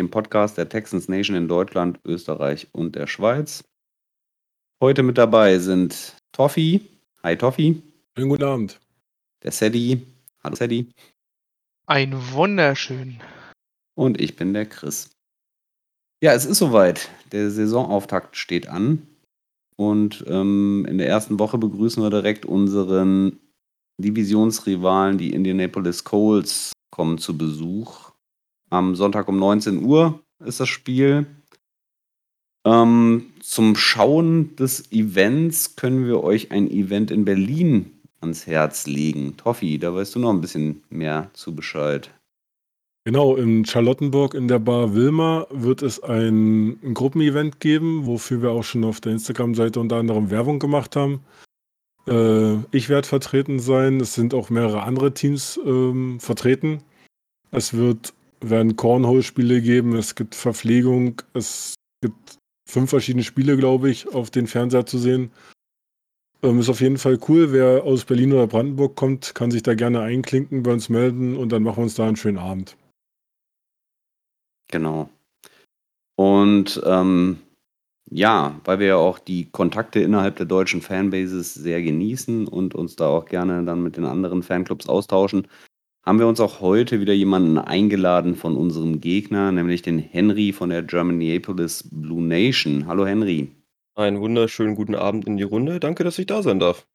dem Podcast der Texans Nation in Deutschland, Österreich und der Schweiz. Heute mit dabei sind Toffi. Hi Toffi. Schönen guten Abend. Der Sadie. Hallo Sadie. Ein wunderschön. Und ich bin der Chris. Ja, es ist soweit. Der Saisonauftakt steht an. Und ähm, in der ersten Woche begrüßen wir direkt unseren Divisionsrivalen, die Indianapolis Colts, kommen zu Besuch. Am Sonntag um 19 Uhr ist das Spiel. Ähm, zum Schauen des Events können wir euch ein Event in Berlin ans Herz legen. Toffi, da weißt du noch ein bisschen mehr zu Bescheid. Genau, in Charlottenburg in der Bar Wilma wird es ein, ein Gruppenevent geben, wofür wir auch schon auf der Instagram-Seite unter anderem Werbung gemacht haben. Äh, ich werde vertreten sein. Es sind auch mehrere andere Teams ähm, vertreten. Es wird werden Cornhole-Spiele geben, es gibt Verpflegung, es gibt fünf verschiedene Spiele, glaube ich, auf den Fernseher zu sehen. Ähm, ist auf jeden Fall cool. Wer aus Berlin oder Brandenburg kommt, kann sich da gerne einklinken, bei uns melden und dann machen wir uns da einen schönen Abend. Genau. Und ähm, ja, weil wir ja auch die Kontakte innerhalb der deutschen Fanbases sehr genießen und uns da auch gerne dann mit den anderen Fanclubs austauschen, haben wir uns auch heute wieder jemanden eingeladen von unserem Gegner, nämlich den Henry von der Germaniapolis Blue Nation. Hallo Henry. Einen wunderschönen guten Abend in die Runde. Danke, dass ich da sein darf.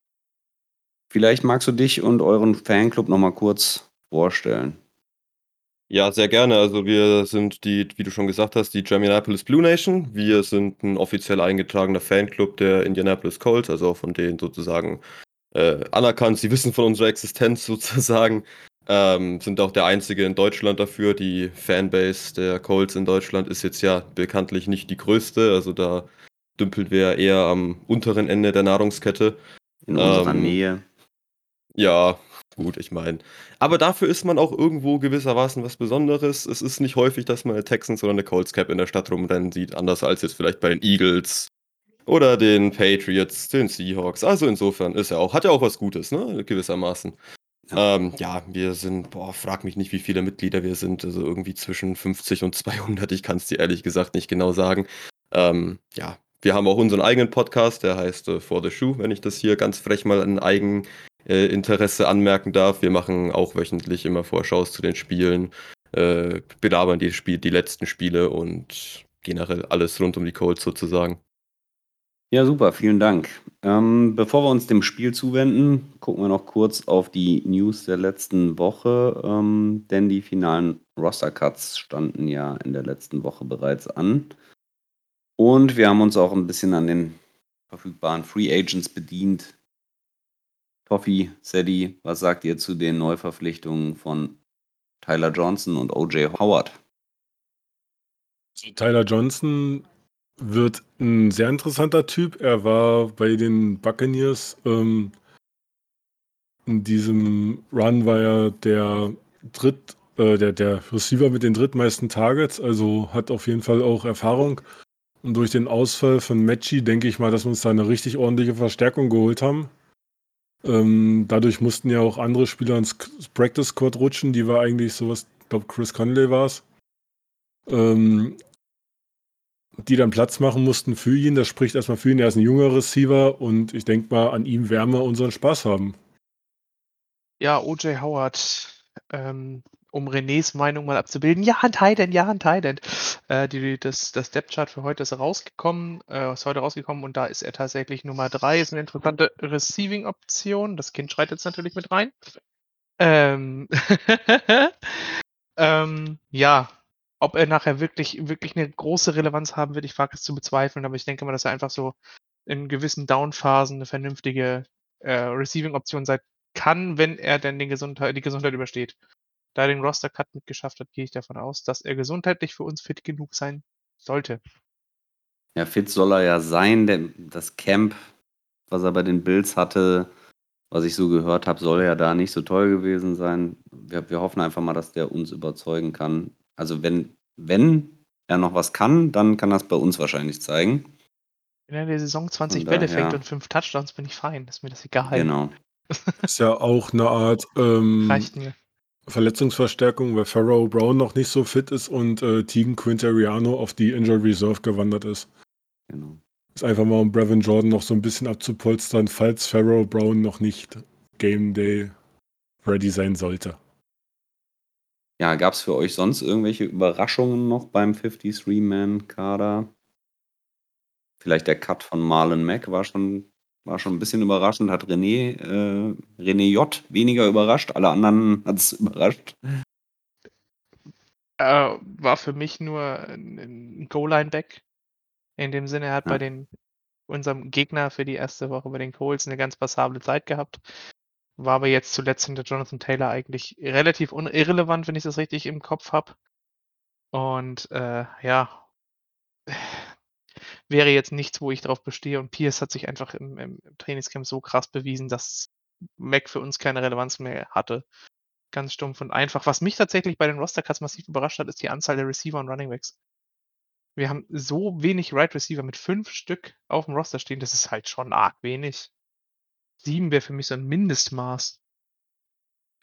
Vielleicht magst du dich und euren Fanclub nochmal kurz vorstellen. Ja, sehr gerne. Also wir sind die, wie du schon gesagt hast, die Germaniapolis Blue Nation. Wir sind ein offiziell eingetragener Fanclub der Indianapolis Colts, also von denen sozusagen äh, anerkannt. Sie wissen von unserer Existenz sozusagen. Ähm, sind auch der einzige in Deutschland dafür. Die Fanbase der Colts in Deutschland ist jetzt ja bekanntlich nicht die größte. Also da dümpeln wir eher am unteren Ende der Nahrungskette. In unserer ähm, Nähe. Ja, gut, ich meine. Aber dafür ist man auch irgendwo gewissermaßen was Besonderes. Es ist nicht häufig, dass man eine Texans oder eine Colts Cap in der Stadt rumrennen sieht, anders als jetzt vielleicht bei den Eagles oder den Patriots, den Seahawks. Also insofern ist er auch, hat ja auch was Gutes, ne? Gewissermaßen. Ja. Ähm, ja, wir sind, boah, frag mich nicht, wie viele Mitglieder wir sind. Also irgendwie zwischen 50 und 200. Ich kann es dir ehrlich gesagt nicht genau sagen. Ähm, ja, wir haben auch unseren eigenen Podcast, der heißt äh, For the Shoe, wenn ich das hier ganz frech mal in Eigeninteresse äh, anmerken darf. Wir machen auch wöchentlich immer Vorschaus zu den Spielen, äh, belabern die, Spiel, die letzten Spiele und generell alles rund um die Colts sozusagen. Ja, super, vielen Dank. Ähm, bevor wir uns dem Spiel zuwenden, gucken wir noch kurz auf die News der letzten Woche, ähm, denn die finalen Roster-Cuts standen ja in der letzten Woche bereits an. Und wir haben uns auch ein bisschen an den verfügbaren Free Agents bedient. Toffi, Sadie, was sagt ihr zu den Neuverpflichtungen von Tyler Johnson und OJ Howard? Also Tyler Johnson wird ein sehr interessanter Typ. Er war bei den Buccaneers ähm, in diesem Run war er der dritt, äh, der, der Receiver mit den drittmeisten Targets, also hat auf jeden Fall auch Erfahrung. Und durch den Ausfall von Matchy denke ich mal, dass wir uns da eine richtig ordentliche Verstärkung geholt haben. Ähm, dadurch mussten ja auch andere Spieler ins Practice Squad rutschen, die war eigentlich sowas, ich glaube Chris Conley war es. Ähm, die dann Platz machen mussten für ihn. Das spricht erstmal für ihn. Er ist ein junger Receiver und ich denke mal, an ihm werden wir unseren Spaß haben. Ja, OJ Howard. Ähm, um Renés Meinung mal abzubilden, ja, ein Thailand, ja, ein Thailand. Äh, die, das, das Depth-Chart für heute ist rausgekommen, äh, ist heute rausgekommen und da ist er tatsächlich Nummer 3. Ist eine interessante Receiving-Option. Das Kind schreit jetzt natürlich mit rein. Ähm, ähm, ja, ob er nachher wirklich, wirklich eine große Relevanz haben wird, ich wage es zu bezweifeln, aber ich denke mal, dass er einfach so in gewissen Down-Phasen eine vernünftige äh, Receiving-Option sein kann, wenn er denn den Gesundheit, die Gesundheit übersteht. Da er den Roster-Cut mitgeschafft hat, gehe ich davon aus, dass er gesundheitlich für uns fit genug sein sollte. Ja, fit soll er ja sein. Denn das Camp, was er bei den Bills hatte, was ich so gehört habe, soll ja da nicht so toll gewesen sein. Wir, wir hoffen einfach mal, dass der uns überzeugen kann. Also wenn, wenn er noch was kann, dann kann es bei uns wahrscheinlich zeigen. Wenn er in der Saison 20 Von Bälle fängt und 5 Touchdowns, bin ich fein. Ist mir das egal. Genau. Ist ja auch eine Art ähm, Reicht mir. Verletzungsverstärkung, weil Pharaoh Brown noch nicht so fit ist und äh, Tegan Quintariano auf die Injured Reserve gewandert ist. genau. Ist einfach mal, um Brevin Jordan noch so ein bisschen abzupolstern, falls Pharaoh Brown noch nicht Game Day ready sein sollte. Ja, gab es für euch sonst irgendwelche Überraschungen noch beim 53-Man-Kader? Vielleicht der Cut von Marlon Mack war schon, war schon ein bisschen überraschend. Hat René, äh, René J. weniger überrascht. Alle anderen hat es überrascht. Äh, war für mich nur ein, ein Goal-Line-Back. In dem Sinne, er hat Ja. bei den unserem Gegner für die erste Woche bei den Colts eine ganz passable Zeit gehabt. War aber jetzt zuletzt hinter Jonathan Taylor eigentlich relativ irrelevant, wenn ich das richtig im Kopf habe. Und äh, ja, wäre jetzt nichts, wo ich drauf bestehe. Und Pierce hat sich einfach im, im, im Trainingscamp so krass bewiesen, dass Mac für uns keine Relevanz mehr hatte. Ganz stumpf und einfach. Was mich tatsächlich bei den Roster-Cuts massiv überrascht hat, ist die Anzahl der Receiver und Runningbacks. Wir haben so wenig Right Receiver mit fünf Stück auf dem Roster stehen, das ist halt schon arg wenig. Sieben wäre für mich so ein Mindestmaß.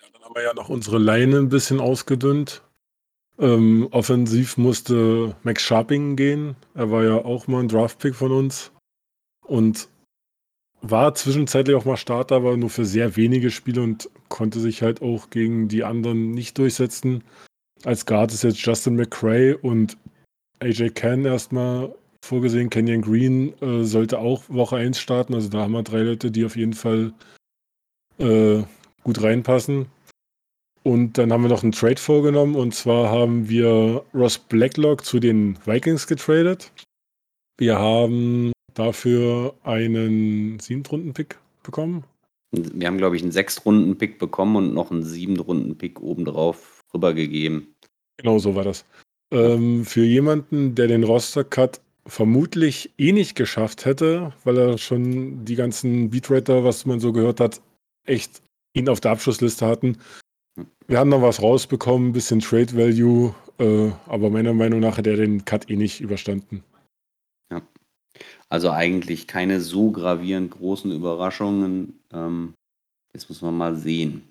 Ja, dann haben wir ja noch unsere Leine ein bisschen ausgedünnt. Ähm, offensiv musste Max Sharping gehen. Er war ja auch mal ein Draftpick von uns. Und war zwischenzeitlich auch mal Starter, aber nur für sehr wenige Spiele und konnte sich halt auch gegen die anderen nicht durchsetzen. Als Guard ist jetzt Justin McCray und AJ Ken erstmal vorgesehen. Kenyon Green äh, sollte auch Woche 1 starten. Also da haben wir drei Leute, die auf jeden Fall äh, gut reinpassen. Und dann haben wir noch einen Trade vorgenommen und zwar haben wir Ross Blacklock zu den Vikings getradet. Wir haben dafür einen Siebtrunden-Pick bekommen. Wir haben, glaube ich, einen Sechs-Runden-Pick bekommen und noch einen Sieben-Runden-Pick obendrauf rübergegeben. Genau so war das. Ähm, für jemanden, der den Roster-Cut vermutlich eh nicht geschafft hätte, weil er schon die ganzen Beatwriter, was man so gehört hat, echt ihn auf der Abschlussliste hatten. Wir haben noch was rausbekommen, ein bisschen Trade Value, äh, aber meiner Meinung nach hat er den Cut eh nicht überstanden. Also eigentlich keine so gravierend großen Überraschungen. Ähm, jetzt muss man mal sehen.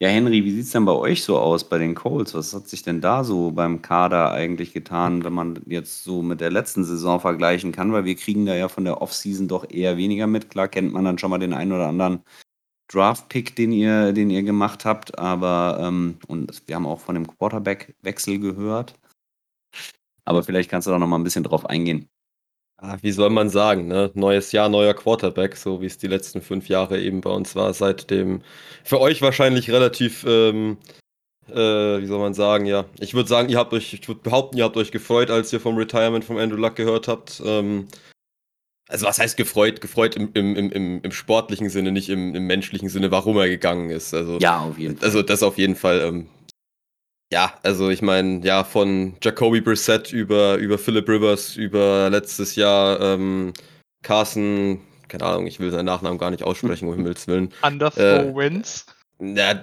Ja, Henry, wie sieht es denn bei euch so aus bei den Colts? Was hat sich denn da so beim Kader eigentlich getan, wenn man jetzt so mit der letzten Saison vergleichen kann? Weil wir kriegen da ja von der Offseason doch eher weniger mit. Klar kennt man dann schon mal den einen oder anderen Draft-Pick, den ihr, den ihr gemacht habt, aber ähm, und wir haben auch von dem Quarterback-Wechsel gehört. Aber vielleicht kannst du da noch mal ein bisschen drauf eingehen. Ah, wie soll man sagen, ne? Neues Jahr, neuer Quarterback, so wie es die letzten fünf Jahre eben bei uns war, seit dem für euch wahrscheinlich relativ, ähm, äh, wie soll man sagen, ja. Ich würde sagen, ihr habt euch, ich würde behaupten, ihr habt euch gefreut, als ihr vom Retirement von Andrew Luck gehört habt. Ähm, also was heißt gefreut? Gefreut im, im, im, im, im sportlichen Sinne, nicht im, im menschlichen Sinne, warum er gegangen ist. Also, Ja, auf jeden Fall. also das auf jeden Fall. Ähm, ja, also ich meine, ja, von Jacoby Brissett über, über Philip Rivers, über letztes Jahr ähm, Carson, keine Ahnung, ich will seinen Nachnamen gar nicht aussprechen, um Himmels Willen. Underthrow Äh, wins. Ja,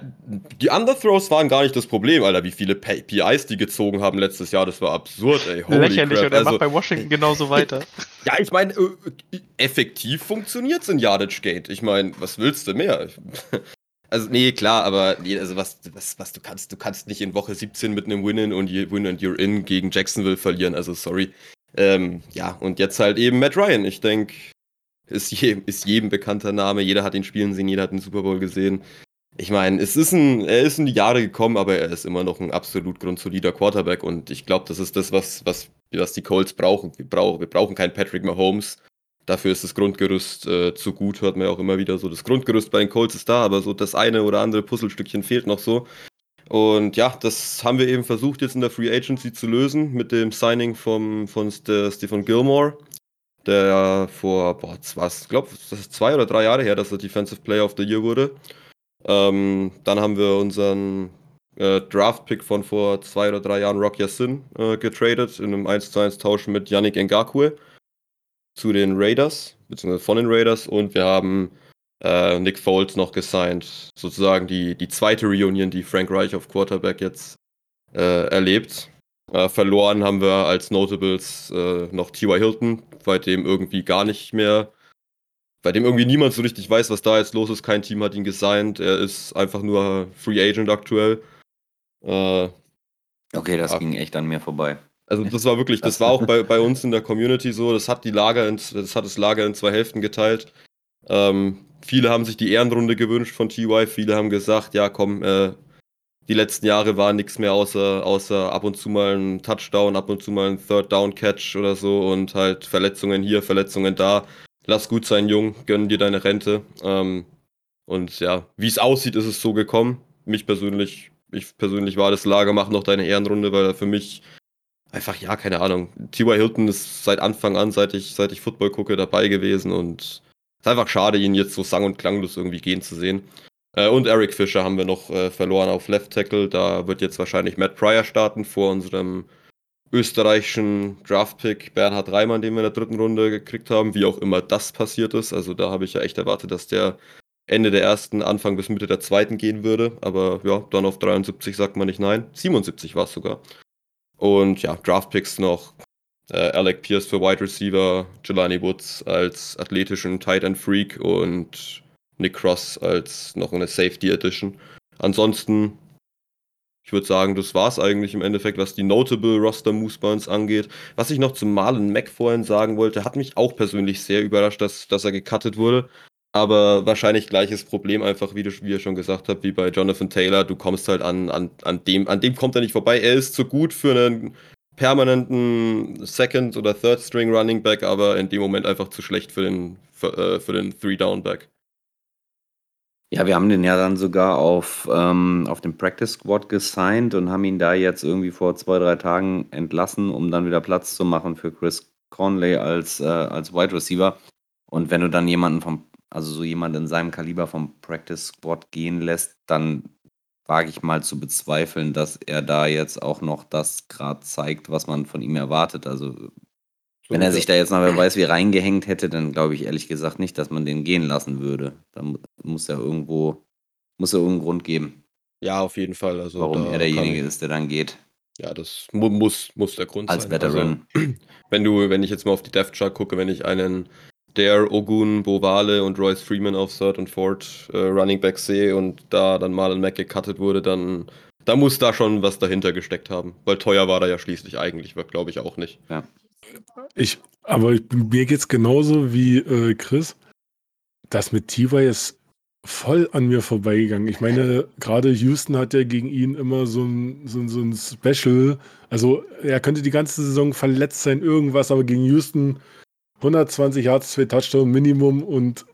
die Underthrows waren gar nicht das Problem, Alter, wie viele PIs die gezogen haben letztes Jahr, das war absurd, ey. Holy Lächerlich crap. und er Also, macht bei Washington genauso weiter. ja, ich meine, äh, effektiv funktioniert's in Yardage Gate. Ich meine, was willst du mehr? Also, nee, klar, aber also was, was, was du kannst, du kannst nicht in Woche 17 mit einem Win-In und Win and You're In gegen Jacksonville verlieren, also sorry. Ähm, ja, und jetzt halt eben Matt Ryan. Ich denke, ist, je, ist jedem bekannter Name, jeder hat ihn spielen sehen, jeder hat den Super Bowl gesehen. ich meine, es ist ein, er ist in die Jahre gekommen, aber er ist immer noch ein absolut grundsolider Quarterback und ich glaube, das ist das, was, was, was die Colts brauchen. Wir, brauchen. wir brauchen keinen Patrick Mahomes. Dafür ist das Grundgerüst äh, zu gut, hört man ja auch immer wieder so. Das Grundgerüst bei den Colts ist da, aber so das eine oder andere Puzzlestückchen fehlt noch so. Und ja, das haben wir eben versucht jetzt in der Free Agency zu lösen mit dem Signing vom, von Stephen Gilmore, der vor, boah, was, glaube das ist zwei oder drei Jahre her, dass er Defensive Player of the Year wurde. Ähm, dann haben wir unseren äh, Draft-Pick von vor zwei oder drei Jahren, Rock Yassin, äh, getradet in einem 1 zu 1 Tausch mit Yannick Ngakwe zu den Raiders, beziehungsweise von den Raiders und wir haben äh, Nick Foles noch gesigned. Sozusagen die, die zweite Reunion, die Frank Reich auf Quarterback jetzt äh, erlebt. Äh, verloren haben wir als Notables äh, noch T.Y. Hilton, bei dem irgendwie gar nicht mehr, bei dem irgendwie niemand so richtig weiß, was da jetzt los ist. Kein Team hat ihn gesigned. Er ist einfach nur Free Agent aktuell. Äh, okay, das ja. ging echt an mir vorbei. Also das war wirklich, das war auch bei, bei uns in der Community so, das hat die Lager in, das hat das Lager in zwei Hälften geteilt. Ähm, viele haben sich die Ehrenrunde gewünscht von TY, viele haben gesagt, ja komm, äh, die letzten Jahre war nichts mehr außer, außer ab und zu mal ein Touchdown, ab und zu mal ein Third Down Catch oder so und halt Verletzungen hier, Verletzungen da. Lass gut sein, Jung, gönn dir deine Rente. Ähm, und ja, wie es aussieht, ist es so gekommen. Mich persönlich, ich persönlich war das Lager, mach noch deine Ehrenrunde, weil für mich einfach, ja, keine Ahnung. T.Y. Hilton ist seit Anfang an, seit ich, seit ich Football gucke, dabei gewesen und es ist einfach schade, ihn jetzt so sang- und klanglos irgendwie gehen zu sehen. Äh, und Eric Fischer haben wir noch äh, verloren auf Left Tackle. Da wird jetzt wahrscheinlich Matt Pryor starten vor unserem österreichischen Draftpick Bernhard Reimann, den wir in der dritten Runde gekriegt haben, wie auch immer das passiert ist. Also da habe ich ja echt erwartet, dass der Ende der ersten, Anfang bis Mitte der zweiten gehen würde. Aber ja, dann auf 73 sagt man nicht nein. 77 war es sogar. Und ja, Draftpicks noch. Äh, Alec Pierce für Wide Receiver, Jelani Woods als athletischen Tight End Freak und Nick Cross als noch eine Safety Edition. Ansonsten, ich würde sagen, das war es eigentlich im Endeffekt, was die Notable Roster Moves bei angeht. Was ich noch zum Malen Mac vorhin sagen wollte, hat mich auch persönlich sehr überrascht, dass, dass er gecuttet wurde. Aber wahrscheinlich gleiches Problem einfach, wie, du, wie ihr schon gesagt habt, wie bei Jonathan Taylor. Du kommst halt an, an, an dem, an dem kommt er nicht vorbei. Er ist zu gut für einen permanenten Second- oder Third-String Running Back, aber in dem Moment einfach zu schlecht für den, für, äh, für den Three-Down-Back. Ja, wir haben den ja dann sogar auf, ähm, auf dem Practice Squad gesigned und haben ihn da jetzt irgendwie vor zwei, drei Tagen entlassen, um dann wieder Platz zu machen für Chris Conley als, äh, als Wide Receiver. Und wenn du dann jemanden vom also so jemand in seinem Kaliber vom Practice Squad gehen lässt, dann wage ich mal zu bezweifeln, dass er da jetzt auch noch das gerade zeigt, was man von ihm erwartet. Also so, wenn er sich da jetzt noch wer weiß wie reingehängt hätte, dann glaube ich ehrlich gesagt nicht, dass man den gehen lassen würde. Da muss er irgendwo, muss er irgendeinen Grund geben. Ja, auf jeden Fall. Also warum er derjenige ist, der dann geht. Ja, das mu muss, muss der Grund Als sein. Als Veteran. Also, wenn du, wenn ich jetzt mal auf die Death Chart gucke, wenn ich einen der Ogun, Bovale und Royce Freeman auf Third und Fourth äh, Running Back sehe und da dann Marlon Mack gecuttet wurde, dann da muss da schon was dahinter gesteckt haben. Weil teuer war er ja schließlich eigentlich, glaube ich auch nicht. Ja. Ich, aber ich, mir es genauso wie äh, Chris. Das mit T.Y. ist voll an mir vorbeigegangen. Ich meine, gerade Houston hat ja gegen ihn immer so ein, so, so ein Special. Also er könnte die ganze Saison verletzt sein, irgendwas, aber gegen Houston 120 Yards, zwei Touchdown Minimum und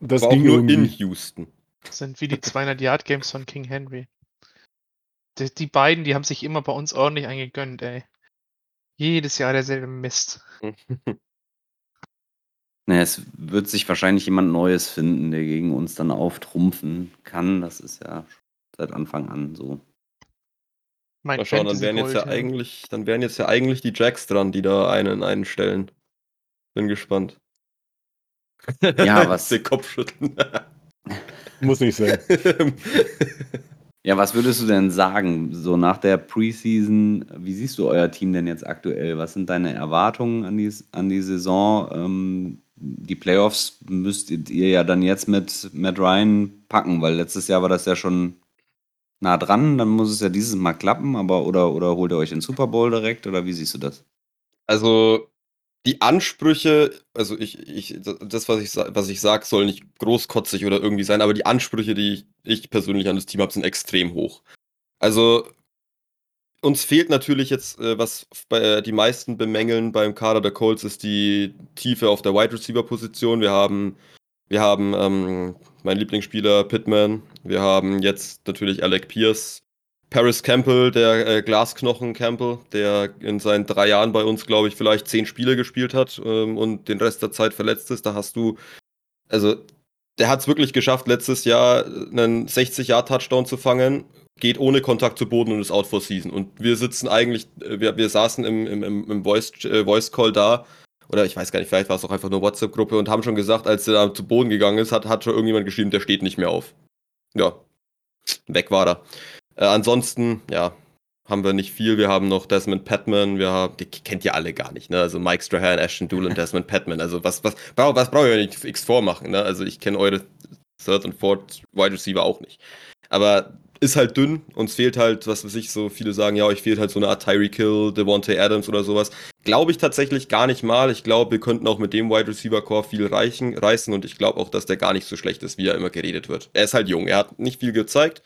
das War ging nur irgendwie. in Houston. Das sind wie die 200 Yard Games von King Henry. Die, die, beiden, die haben sich immer bei uns ordentlich eingegönnt, ey. Jedes Jahr derselbe Mist. naja, es wird sich wahrscheinlich jemand Neues finden, der gegen uns dann auftrumpfen kann. Das ist ja seit Anfang an so. Mein Mal schauen, dann wären jetzt ja eigentlich, dann wären jetzt ja eigentlich die Jacks dran, die da einen einstellen. Bin gespannt. Ja, was. Den Kopf schütteln. Muss nicht sein. ja, was würdest du denn sagen, so nach der Preseason, wie siehst du euer Team denn jetzt aktuell? Was sind deine Erwartungen an die, an die Saison? Ähm, die Playoffs müsstet ihr ja dann jetzt mit Matt Ryan packen, weil letztes Jahr war das ja schon nah dran, dann muss es ja dieses Mal klappen, aber oder, oder holt ihr euch den Super Bowl direkt oder wie siehst du das? Also die Ansprüche, also ich, ich, das, was ich, was ich sage, soll nicht großkotzig oder irgendwie sein, aber die Ansprüche, die ich, ich persönlich an das Team habe, sind extrem hoch. Also uns fehlt natürlich jetzt, äh, was bei, äh, die meisten bemängeln beim Kader der Colts, ist die Tiefe auf der Wide Receiver Position. Wir haben, wir haben ähm, mein Lieblingsspieler Pittman. Wir haben jetzt natürlich Alec Pierce. Paris Campbell, der äh, Glasknochen Campbell, der in seinen drei Jahren bei uns, glaube ich, vielleicht zehn Spiele gespielt hat ähm, und den Rest der Zeit verletzt ist. Da hast du, also der hat es wirklich geschafft, letztes Jahr einen 60-Jahr-Touchdown zu fangen, geht ohne Kontakt zu Boden und ist out for season. Und wir sitzen eigentlich, äh, wir, wir saßen im, im, im, Voice, äh, Voice Call da, oder ich weiß gar nicht, vielleicht war es auch einfach nur WhatsApp-Gruppe und haben schon gesagt, als er da zu Boden gegangen ist, hat, hat schon irgendjemand geschrieben, der steht nicht mehr auf. Ja, weg war er. Äh, ansonsten, ja, haben wir nicht viel. Wir haben noch Desmond Patman, wir haben, die kennt ihr alle gar nicht, ne? Also Mike Strahan, Ashton Doolin, Desmond Patman. Also was, was, brauch, was brauche ich nicht x vormachen, ne? Also ich kenne eure Third und Fourth Wide Receiver auch nicht. Aber ist halt dünn, uns fehlt halt, was weiß ich, so viele sagen, ja, euch fehlt halt so eine Art Tyreek Hill, Devontae Adams oder sowas. Glaube ich tatsächlich gar nicht mal. Ich glaube, wir könnten auch mit dem Wide Receiver Core viel reichen, reißen und ich glaube auch, dass der gar nicht so schlecht ist, wie er immer geredet wird. Er ist halt jung, er hat nicht viel gezeigt,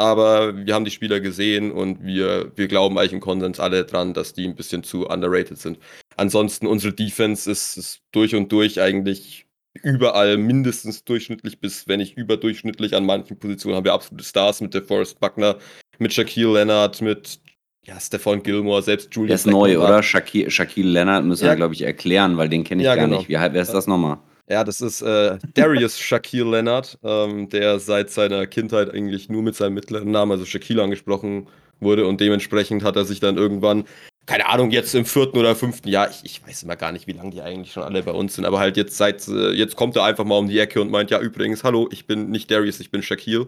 aber wir haben die Spieler gesehen und wir, wir glauben eigentlich im Konsens alle dran, dass die ein bisschen zu underrated sind. Ansonsten, unsere Defense ist, ist durch und durch eigentlich überall mindestens durchschnittlich bis, wenn nicht überdurchschnittlich. An manchen Positionen haben wir absolute Stars mit DeForest Buckner, mit Shaquille Leonard, mit ja, Stefan Gilmore, selbst Der Julius ist neu, Blackmon war- oder? Shaquille, Shaquille Leonard müssen Ja. wir, glaube ich, erklären, weil den kenne ich Ja, gar genau. nicht. Wie, wer ist das nochmal? Ja, das ist äh, Darius Shaquille Leonard, ähm, der seit seiner Kindheit eigentlich nur mit seinem mittleren Namen, also Shaquille, angesprochen wurde und dementsprechend hat er sich dann irgendwann, keine Ahnung, jetzt im vierten oder fünften Jahr, ich, ich weiß immer gar nicht, wie lange die eigentlich schon alle bei uns sind, aber halt jetzt seit, äh, jetzt kommt er einfach mal um die Ecke und meint, ja, übrigens, hallo, ich bin nicht Darius, ich bin Shaquille.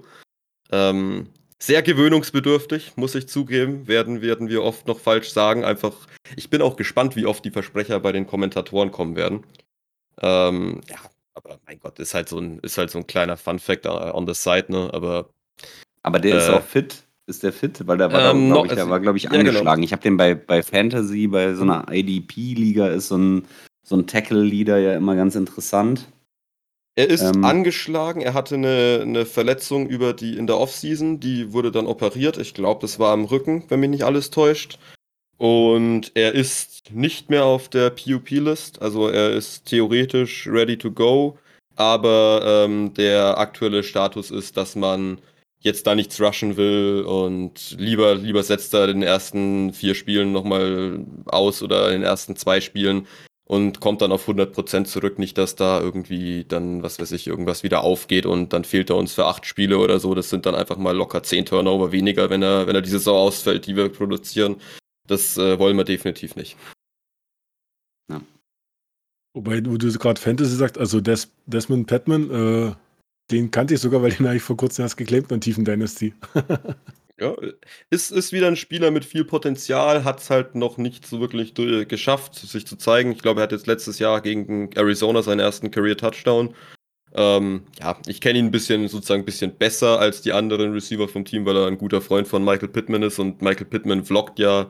Ähm, sehr gewöhnungsbedürftig, muss ich zugeben, werden, werden wir oft noch falsch sagen. Einfach, ich bin auch gespannt, wie oft die Versprecher bei den Kommentatoren kommen werden. Ähm, ja, aber mein Gott, ist halt so ein, ist halt so ein kleiner Fun-Fact on the side, ne? Aber Aber der ist Äh, auch fit. Ist der fit? Weil der war, Ähm, glaube ich, also- war, glaube ich, ja, genau. angeschlagen. Ich habe den bei, bei Fantasy, bei so einer IDP-Liga ist so ein, so ein Tackle-Leader ja immer ganz interessant. er ist Ähm. angeschlagen, er hatte eine, eine Verletzung über die in der Offseason, die wurde dann operiert. Ich glaube, das war am Rücken, wenn mich nicht alles täuscht. Und er ist nicht mehr auf der PUP-List, also er ist theoretisch ready to go, aber ähm, der aktuelle Status ist, dass man jetzt da nichts rushen will und lieber, lieber setzt er den ersten vier Spielen nochmal aus oder in den ersten zwei Spielen und kommt dann auf 100% zurück. Nicht, dass da irgendwie dann, was weiß ich, irgendwas wieder aufgeht und dann fehlt er uns für acht Spiele oder so. Das sind dann einfach mal locker zehn Turnover weniger, wenn er, wenn er die Saison ausfällt, die wir produzieren. Das äh, wollen wir definitiv nicht. Wobei du, du gerade Fantasy sagst, also Des, Desmond Patman, äh, den kannte ich sogar, weil den habe ich vor kurzem erst geclaimt und Tiefen Dynasty. Ja, ist, ist wieder ein Spieler mit viel Potenzial, hat es halt noch nicht so wirklich du- geschafft, sich zu zeigen. Ich glaube, er hat jetzt letztes Jahr gegen Arizona seinen ersten Career-Touchdown. Ähm, ja, ich kenne ihn ein bisschen, sozusagen ein bisschen besser als die anderen Receiver vom Team, weil er ein guter Freund von Michael Pittman ist und Michael Pittman vloggt ja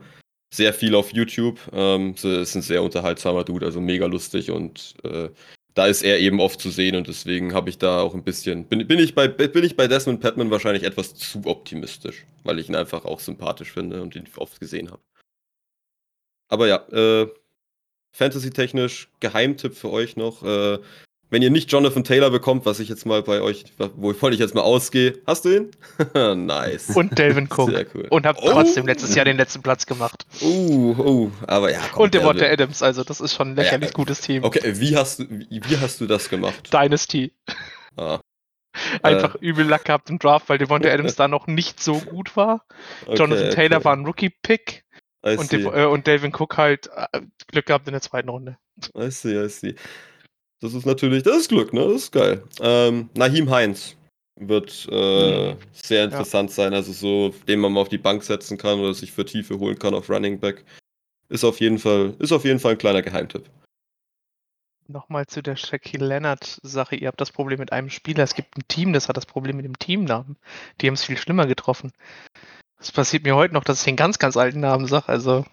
sehr viel auf YouTube. Ähm, ist ein sehr unterhaltsamer Dude, also mega lustig und äh, da ist er eben oft zu sehen und deswegen habe ich da auch ein bisschen, bin, bin, ich bei, bin ich bei Desmond Patman wahrscheinlich etwas zu optimistisch, weil ich ihn einfach auch sympathisch finde und ihn oft gesehen habe. Aber ja, äh, Fantasy-technisch, Geheimtipp für euch noch, äh, wenn ihr nicht Jonathan Taylor bekommt, was ich jetzt mal bei euch, wovon ich jetzt mal ausgehe, hast du ihn? nice. Und Delvin Cook. Sehr cool. Und hab Oh. trotzdem letztes Jahr den letzten Platz gemacht. Oh, oh, aber ja. komm, Und Devonta. Adams, also das ist schon ein lächerlich Ja. gutes Team. Okay, wie hast du, wie, wie hast du das gemacht? Dynasty. Ah, Einfach übel Lack gehabt im Draft, weil Devonta Adams da noch nicht so gut war. okay, Jonathan Taylor okay. war ein Rookie-Pick und. Dev äh, und Delvin Cook halt äh, Glück gehabt in der zweiten Runde. I see, I see. Das ist natürlich, das ist Glück, ne? Das ist geil. Ähm, Nahim Heinz wird äh, sehr interessant sein, also so, den man mal auf die Bank setzen kann oder sich für Tiefe holen kann auf Running Back. Ist auf jeden Fall, ist auf jeden Fall ein kleiner Geheimtipp. Nochmal zu der Shaquille Leonard-Sache. Ihr habt das Problem mit einem Spieler. Es gibt ein Team, das hat das Problem mit dem Teamnamen. Die haben es viel schlimmer getroffen. Das passiert mir heute noch, dass ich den ganz, ganz alten Namen sage. Also,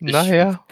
Naja,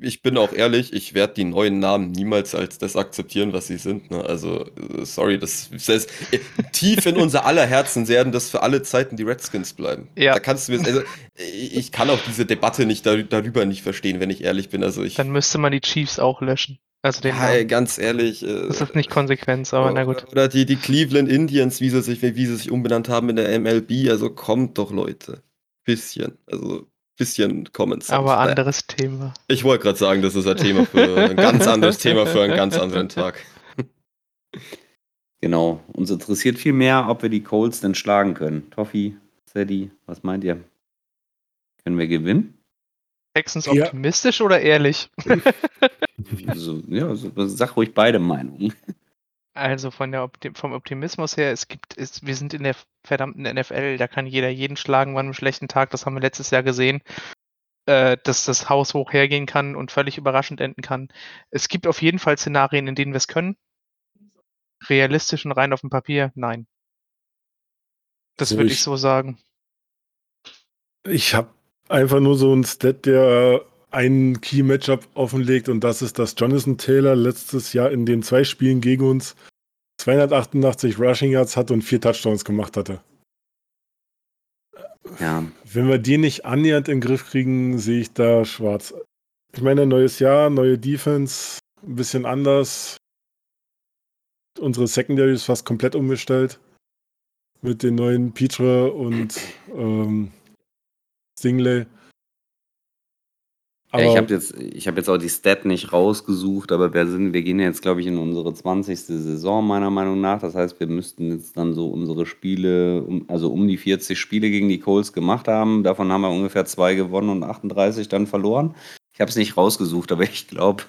Ich bin auch ehrlich, ich werde die neuen Namen niemals als das akzeptieren, was sie sind. Ne? Also, äh, sorry, das, das heißt, äh, tief in unser aller Herzen werden das für alle Zeiten die Redskins bleiben. Ja. Da kannst du mir, also, ich kann auch diese Debatte nicht dar- darüber nicht verstehen, wenn ich ehrlich bin. Also ich, dann müsste man die Chiefs auch löschen. Also den ja, ganz ehrlich. äh, Das ist nicht Konsequenz, aber na gut. Oder die, die Cleveland Indians, wie sie, sich, wie sie sich umbenannt haben in der MLB. Also kommt doch, Leute. Bisschen. Also bisschen Common Sense. Aber Naja. anderes Thema. Ich wollte gerade sagen, das ist ein Thema für ein ganz anderes Thema für einen ganz anderen Tag. Genau. Uns interessiert viel mehr, ob wir die Colts denn schlagen können. Toffi, Sadie, was meint ihr? Können wir gewinnen? Texans Ja. optimistisch oder ehrlich? Also, ja, so, sag ruhig beide Meinungen. Also von der Opti vom Optimismus her, es gibt, es, wir sind in der verdammten NFL, da kann jeder jeden schlagen, wann einem schlechten Tag, das haben wir letztes Jahr gesehen, äh, dass das Haus hoch hergehen kann und völlig überraschend enden kann. Es gibt auf jeden Fall Szenarien, in denen wir es können. Realistisch und rein auf dem Papier, nein. Das So, würde ich- ich so sagen. Ich habe einfach nur so einen Stat, der ein Key-Matchup offenlegt und das ist, dass Jonathan Taylor letztes Jahr in den zwei Spielen gegen uns 288 Rushing Yards hatte und vier Touchdowns gemacht hatte. Ja, Wenn wir die nicht annähernd in den Griff kriegen, sehe ich da schwarz. Ich meine, neues Jahr, neue Defense, ein bisschen anders. Unsere Secondary ist fast komplett umgestellt. Mit den neuen Petre und ähm, Stingley. Ja, ich habe jetzt, ich hab jetzt auch die Stat nicht rausgesucht, aber wir, sind, wir gehen jetzt, glaube ich, in unsere 20. Saison, meiner Meinung nach. Das heißt, wir müssten jetzt dann so unsere Spiele, also um die 40 Spiele gegen die Colts gemacht haben. Davon haben wir ungefähr zwei gewonnen und 38 dann verloren. Ich habe es nicht rausgesucht, aber ich glaube,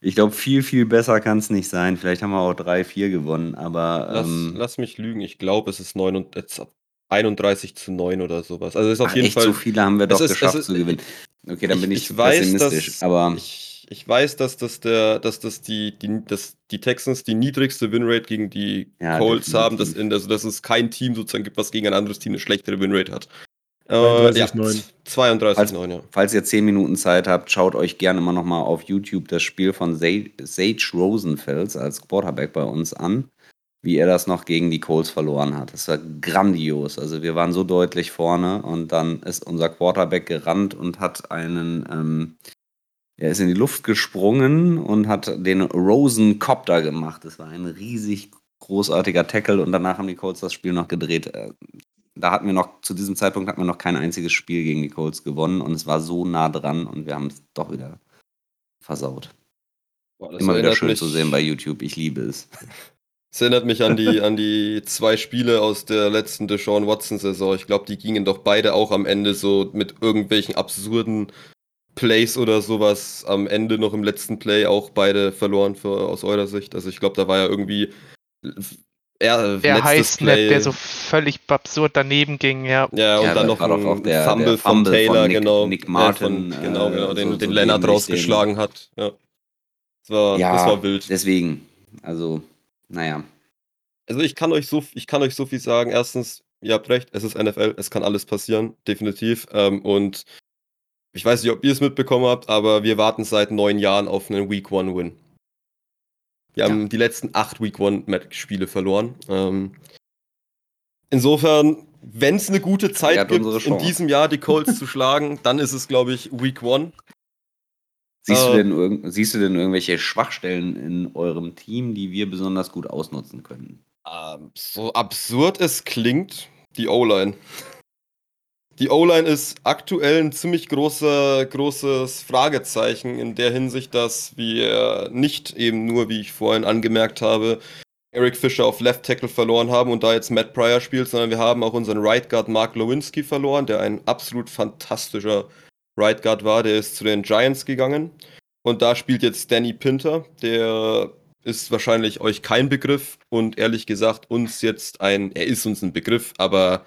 ich glaube, viel, viel besser kann es nicht sein. Vielleicht haben wir auch drei, vier gewonnen, aber Lass, ähm, lass mich lügen, ich glaube, es ist 9 und, jetzt 31 zu 9 oder sowas. Also ist auf ach, jeden echt, Fall. so viele haben wir doch ist- es geschafft ist- zu gewinnen. Okay, dann bin ich, ich weiß, pessimistisch. dass, aber ich, ich weiß, dass das der, dass das die, die, dass die Texans die niedrigste Winrate gegen die Ja, Colts definitiv. haben, dass, in, also dass es kein Team sozusagen gibt, was gegen ein anderes Team eine schlechtere Winrate hat. 32,9. 32,9, Als- ja. Falls ihr 10 Minuten Zeit habt, schaut euch gerne mal nochmal auf YouTube das Spiel von Sage, Sage Rosenfels als Quarterback bei uns an, wie er das noch gegen die Colts verloren hat. Das war grandios. Also wir waren so deutlich vorne und dann ist unser Quarterback gerannt und hat einen, ähm, er ist in die Luft gesprungen und hat den Rosencopter gemacht. Das war ein riesig großartiger Tackle und danach haben die Colts das Spiel noch gedreht. Äh, Da hatten wir noch, zu diesem Zeitpunkt hatten wir noch kein einziges Spiel gegen die Colts gewonnen und es war so nah dran und wir haben es doch wieder versaut. Boah, Immer wieder schön mich- zu sehen bei YouTube. Ich liebe es. Das erinnert mich an die, an die zwei Spiele aus der letzten Deshaun Watson-Saison. Ich glaube, die gingen doch beide auch am Ende so mit irgendwelchen absurden Plays oder sowas am Ende noch im letzten Play auch beide verloren für, aus eurer Sicht. Also ich glaube, da war ja irgendwie er, Der letztes Highsnap, Play- der so völlig absurd daneben ging, ja. ja, und Ja, dann da noch ein der- Fumble der von Fumble von Taylor, Nick- genau. Nick äh, Martin, von, genau, äh, genau, den, so- den so Lennart dämlich, rausgeschlagen hat. Ja. Das war, Ja, das war wild. Deswegen, also, naja. Also ich kann euch so, ich kann euch so viel sagen. Erstens, ihr habt recht, es ist NFL, es kann alles passieren, definitiv. Ähm, und ich weiß nicht, ob ihr es mitbekommen habt, aber wir warten seit neun Jahren auf einen Week One Win. Wir haben die letzten acht Week One Spiele verloren. Ähm, insofern, wenn es eine gute Zeit gibt, in diesem Jahr die Colts zu schlagen, dann ist es, glaube ich, Week One. Siehst, du Äh, denn siehst du denn irgendwelche Schwachstellen in eurem Team, die wir besonders gut ausnutzen können? Ähm, so absurd es klingt, die O-Line. Die O-Line ist aktuell ein ziemlich großer, großes Fragezeichen in der Hinsicht, dass wir nicht eben nur, wie ich vorhin angemerkt habe, Eric Fischer auf Left Tackle verloren haben und da jetzt Matt Pryor spielt, sondern wir haben auch unseren Right Guard Mark Lewinsky verloren, der ein absolut fantastischer Right Guard war. Der ist zu den Giants gegangen und da spielt jetzt Danny Pinter, der ist wahrscheinlich euch kein Begriff und ehrlich gesagt uns jetzt ein, er ist uns ein Begriff, aber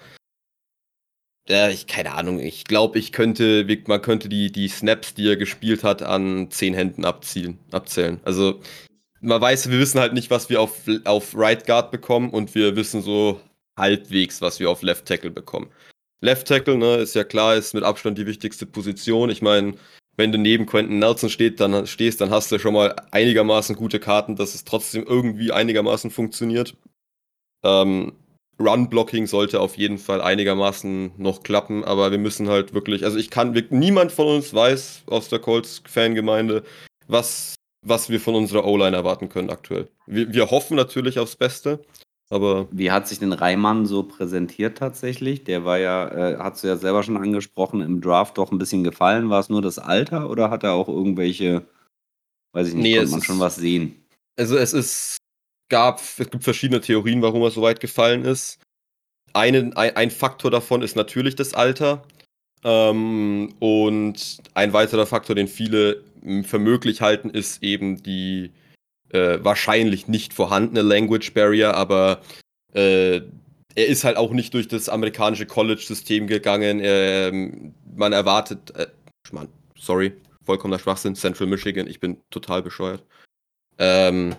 ja, ich keine Ahnung, ich glaube, ich könnte, man könnte die, die Snaps, die er gespielt hat, an zehn Händen abzielen, abzählen. Also man weiß, wir wissen halt nicht, was wir auf, auf Right Guard bekommen und wir wissen so halbwegs, was wir auf Left Tackle bekommen. Left Tackle, ne, ist ja klar, ist mit Abstand die wichtigste Position. Ich meine, wenn du neben Quentin Nelson steht, dann stehst, dann hast du schon mal einigermaßen gute Karten, dass es trotzdem irgendwie einigermaßen funktioniert. Ähm, Run-Blocking sollte auf jeden Fall einigermaßen noch klappen, aber wir müssen halt wirklich, also ich kann, niemand von uns weiß aus der Colts-Fangemeinde, was, was wir von unserer O-Line erwarten können aktuell. Wir, wir hoffen natürlich aufs Beste, aber. Wie hat sich denn Reimann so präsentiert tatsächlich? Der war ja, äh, hast du ja selber schon angesprochen, im Draft doch ein bisschen gefallen. War es nur das Alter oder hat er auch irgendwelche, weiß ich nicht, Nee, konnte es man ist- schon was sehen? Also es ist, gab, es gibt verschiedene Theorien, warum er so weit gefallen ist. Einen, ein, ein Faktor davon ist natürlich das Alter. Ähm, und ein weiterer Faktor, den viele für möglich halten, ist eben die äh, wahrscheinlich nicht vorhandene Language Barrier, aber äh, er ist halt auch nicht durch das amerikanische College-System gegangen. Ähm, man erwartet, äh, Mann, sorry, vollkommener Schwachsinn, Central Michigan, ich bin total bescheuert. Ähm,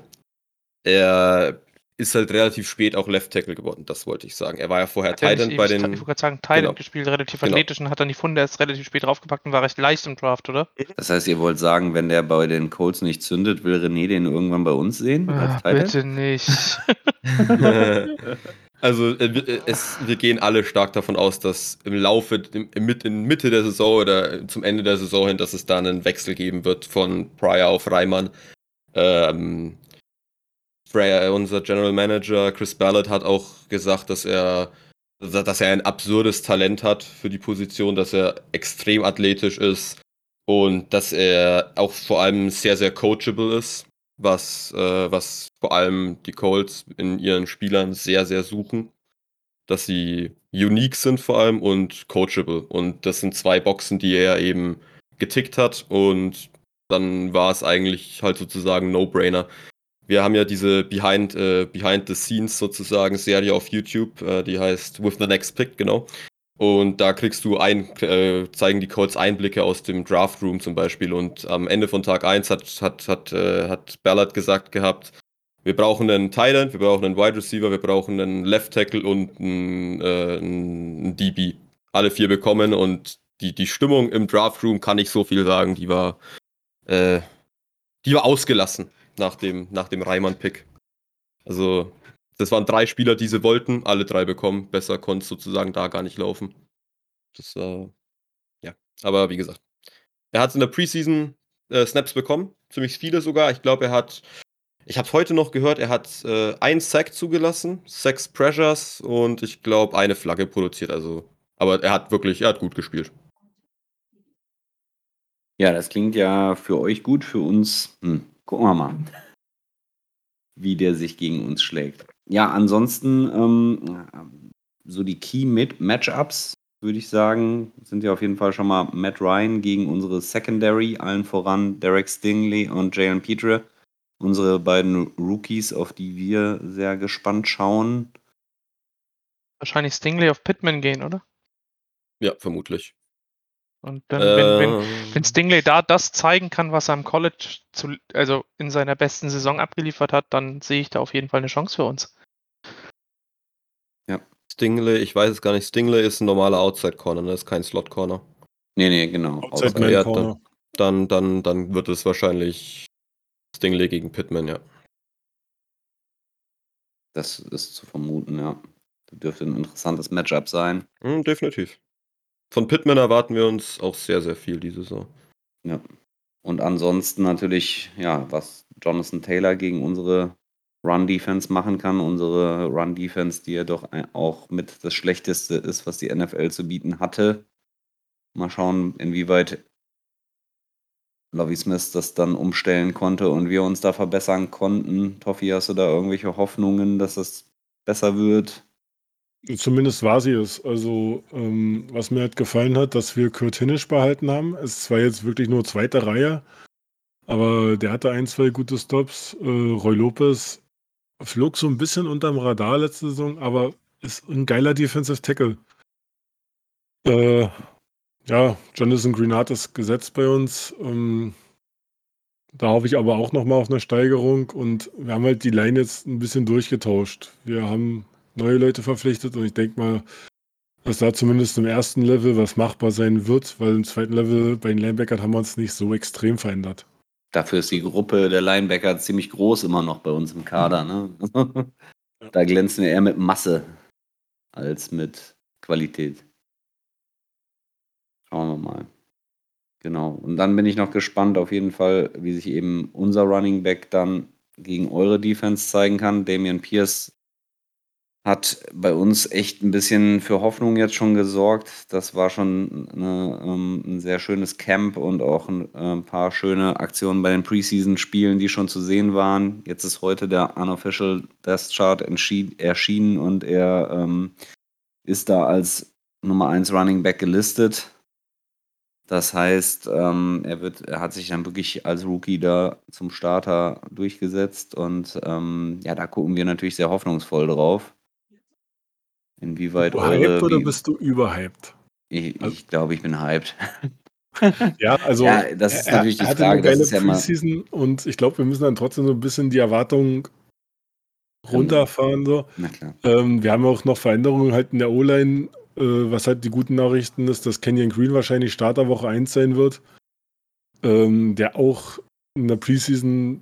er ist halt relativ spät auch Left Tackle geworden, das wollte ich sagen. Er war ja vorher er Titan bei den. Ich wollte gerade sagen, Thailand genau. gespielt, relativ Genau. athletisch und hat dann die Funde erst relativ spät draufgepackt und war recht leicht im Draft, oder? Das heißt, ihr wollt sagen, wenn der bei den Colts nicht zündet, will René den irgendwann bei uns sehen? End? bitte nicht. also äh, wir- äh, es, wir gehen alle stark davon aus, dass im Laufe, im, im, Mit- in Mitte der Saison oder zum Ende der Saison hin, dass es da einen Wechsel geben wird von Pryor auf Reimann. Ähm, Freya, unser General Manager Chris Ballard hat auch gesagt, dass er, dass er ein absurdes Talent hat für die Position, dass er extrem athletisch ist und dass er auch vor allem sehr, sehr coachable ist, was, äh, was vor allem die Colts in ihren Spielern sehr, sehr suchen. Dass sie unique sind vor allem und coachable. Und das sind zwei Boxen, die er eben getickt hat und dann war es eigentlich halt sozusagen No-Brainer. Wir haben ja diese Behind, äh, Behind the Scenes sozusagen Serie auf YouTube, äh, die heißt With the Next Pick, genau. Und da kriegst du ein, äh, zeigen die Colts Einblicke aus dem Draft Room zum Beispiel. Und am Ende von Tag 1 hat, hat, hat, äh, hat Ballard gesagt gehabt, wir brauchen einen End, wir brauchen einen Wide Receiver, wir brauchen einen Left Tackle und einen, äh, einen DB. Alle vier bekommen und die, die Stimmung im Draft Room, kann ich so viel sagen, die war, äh, die war ausgelassen nach dem, nach dem Reimann-Pick. Also, das waren drei Spieler, die sie wollten, alle drei bekommen. Besser konnte es sozusagen da gar nicht laufen. Das war, ja. Aber wie gesagt, er hat in der Preseason äh, Snaps bekommen, ziemlich viele sogar. Ich glaube, er hat, ich habe heute noch gehört, er hat äh, ein Sack zugelassen, sechs Pressures und ich glaube eine Flagge produziert. Also, aber er hat wirklich, er hat gut gespielt. Ja, das klingt ja für euch gut, für uns. Hm, gucken wir mal, wie der sich gegen uns schlägt. Ja, ansonsten ähm, so die Key-Matchups, würde ich sagen, sind ja auf jeden Fall schon mal Matt Ryan gegen unsere Secondary, allen voran Derek Stingley und Jalen Petre. Unsere beiden Rookies, auf die wir sehr gespannt schauen. Wahrscheinlich Stingley auf Pittman gehen, oder? Ja, vermutlich. Und dann, wenn, wenn, Ähm, wenn Stingley da das zeigen kann, was er im College zu, also in seiner besten Saison abgeliefert hat, dann sehe ich da auf jeden Fall eine Chance für uns. Stingley, ich weiß es gar nicht. Stingley ist ein normaler Outside Corner, ne? ist kein Slot Corner. Nee, nee, genau. Outside Man ja, Corner. Dann, dann, dann wird es wahrscheinlich Stingley gegen Pittman, ja. Das ist zu vermuten, ja. Das dürfte ein interessantes Matchup sein. Hm, definitiv. Von Pittman erwarten wir uns auch sehr, sehr viel diese Saison. Ja. Und ansonsten natürlich, ja, was Jonathan Taylor gegen unsere Run-Defense machen kann. Unsere Run-Defense, die ja doch auch mit das Schlechteste ist, was die NFL zu bieten hatte. Mal schauen, inwieweit Lovie Smith das dann umstellen konnte und wir uns da verbessern konnten. Toffi, hast du da irgendwelche Hoffnungen, dass das besser wird? Zumindest war sie es. Also, ähm, was mir halt gefallen hat, dass wir Kurt Hinisch behalten haben. Es zwar jetzt wirklich nur zweite Reihe, aber der hatte ein, zwei gute Stops. Äh, Roy Lopez flog so ein bisschen unterm Radar letzte Saison, aber ist ein geiler Defensive Tackle. Äh, ja, Jonathan Greenard ist gesetzt bei uns. Ähm, da hoffe ich aber auch nochmal auf eine Steigerung und wir haben halt die Line jetzt ein bisschen durchgetauscht. Wir haben neue Leute verpflichtet und ich denke mal, dass da zumindest im ersten Level was machbar sein wird, weil im zweiten Level bei den Linebackern haben wir uns nicht so extrem verändert. Dafür ist die Gruppe der Linebacker ziemlich groß immer noch bei uns im Kader. Ne? da glänzen wir eher mit Masse als mit Qualität. Schauen wir mal. Genau. Und dann bin ich noch gespannt auf jeden Fall, wie sich eben unser Running Back dann gegen eure Defense zeigen kann. Damian Pierce hat bei uns echt ein bisschen für Hoffnung jetzt schon gesorgt. Das war schon eine, ähm, ein sehr schönes Camp und auch ein, äh, paar schöne Aktionen bei den Preseason-Spielen, die schon zu sehen waren. Jetzt ist heute der Unofficial Death Chart erschienen und er ähm, ist da als Nummer 1 Running Back gelistet. Das heißt, ähm, er, wird, er hat sich dann wirklich als Rookie da zum Starter durchgesetzt und ähm, ja, da gucken wir natürlich sehr hoffnungsvoll drauf. Inwieweit. Hyped oder bist du überhyped? Ich, also, ich glaube, ich bin hyped. ja, also ja, das ist er, natürlich die Frage. Eine geile das ist ja Preseason und ich glaube, wir müssen dann trotzdem so ein bisschen die Erwartungen runterfahren. So. Ähm, wir haben auch noch Veränderungen halt in der O-Line äh, was halt die guten Nachrichten ist, dass Kenyon Green wahrscheinlich Starter Woche 1 sein wird. Ähm, der auch in der Preseason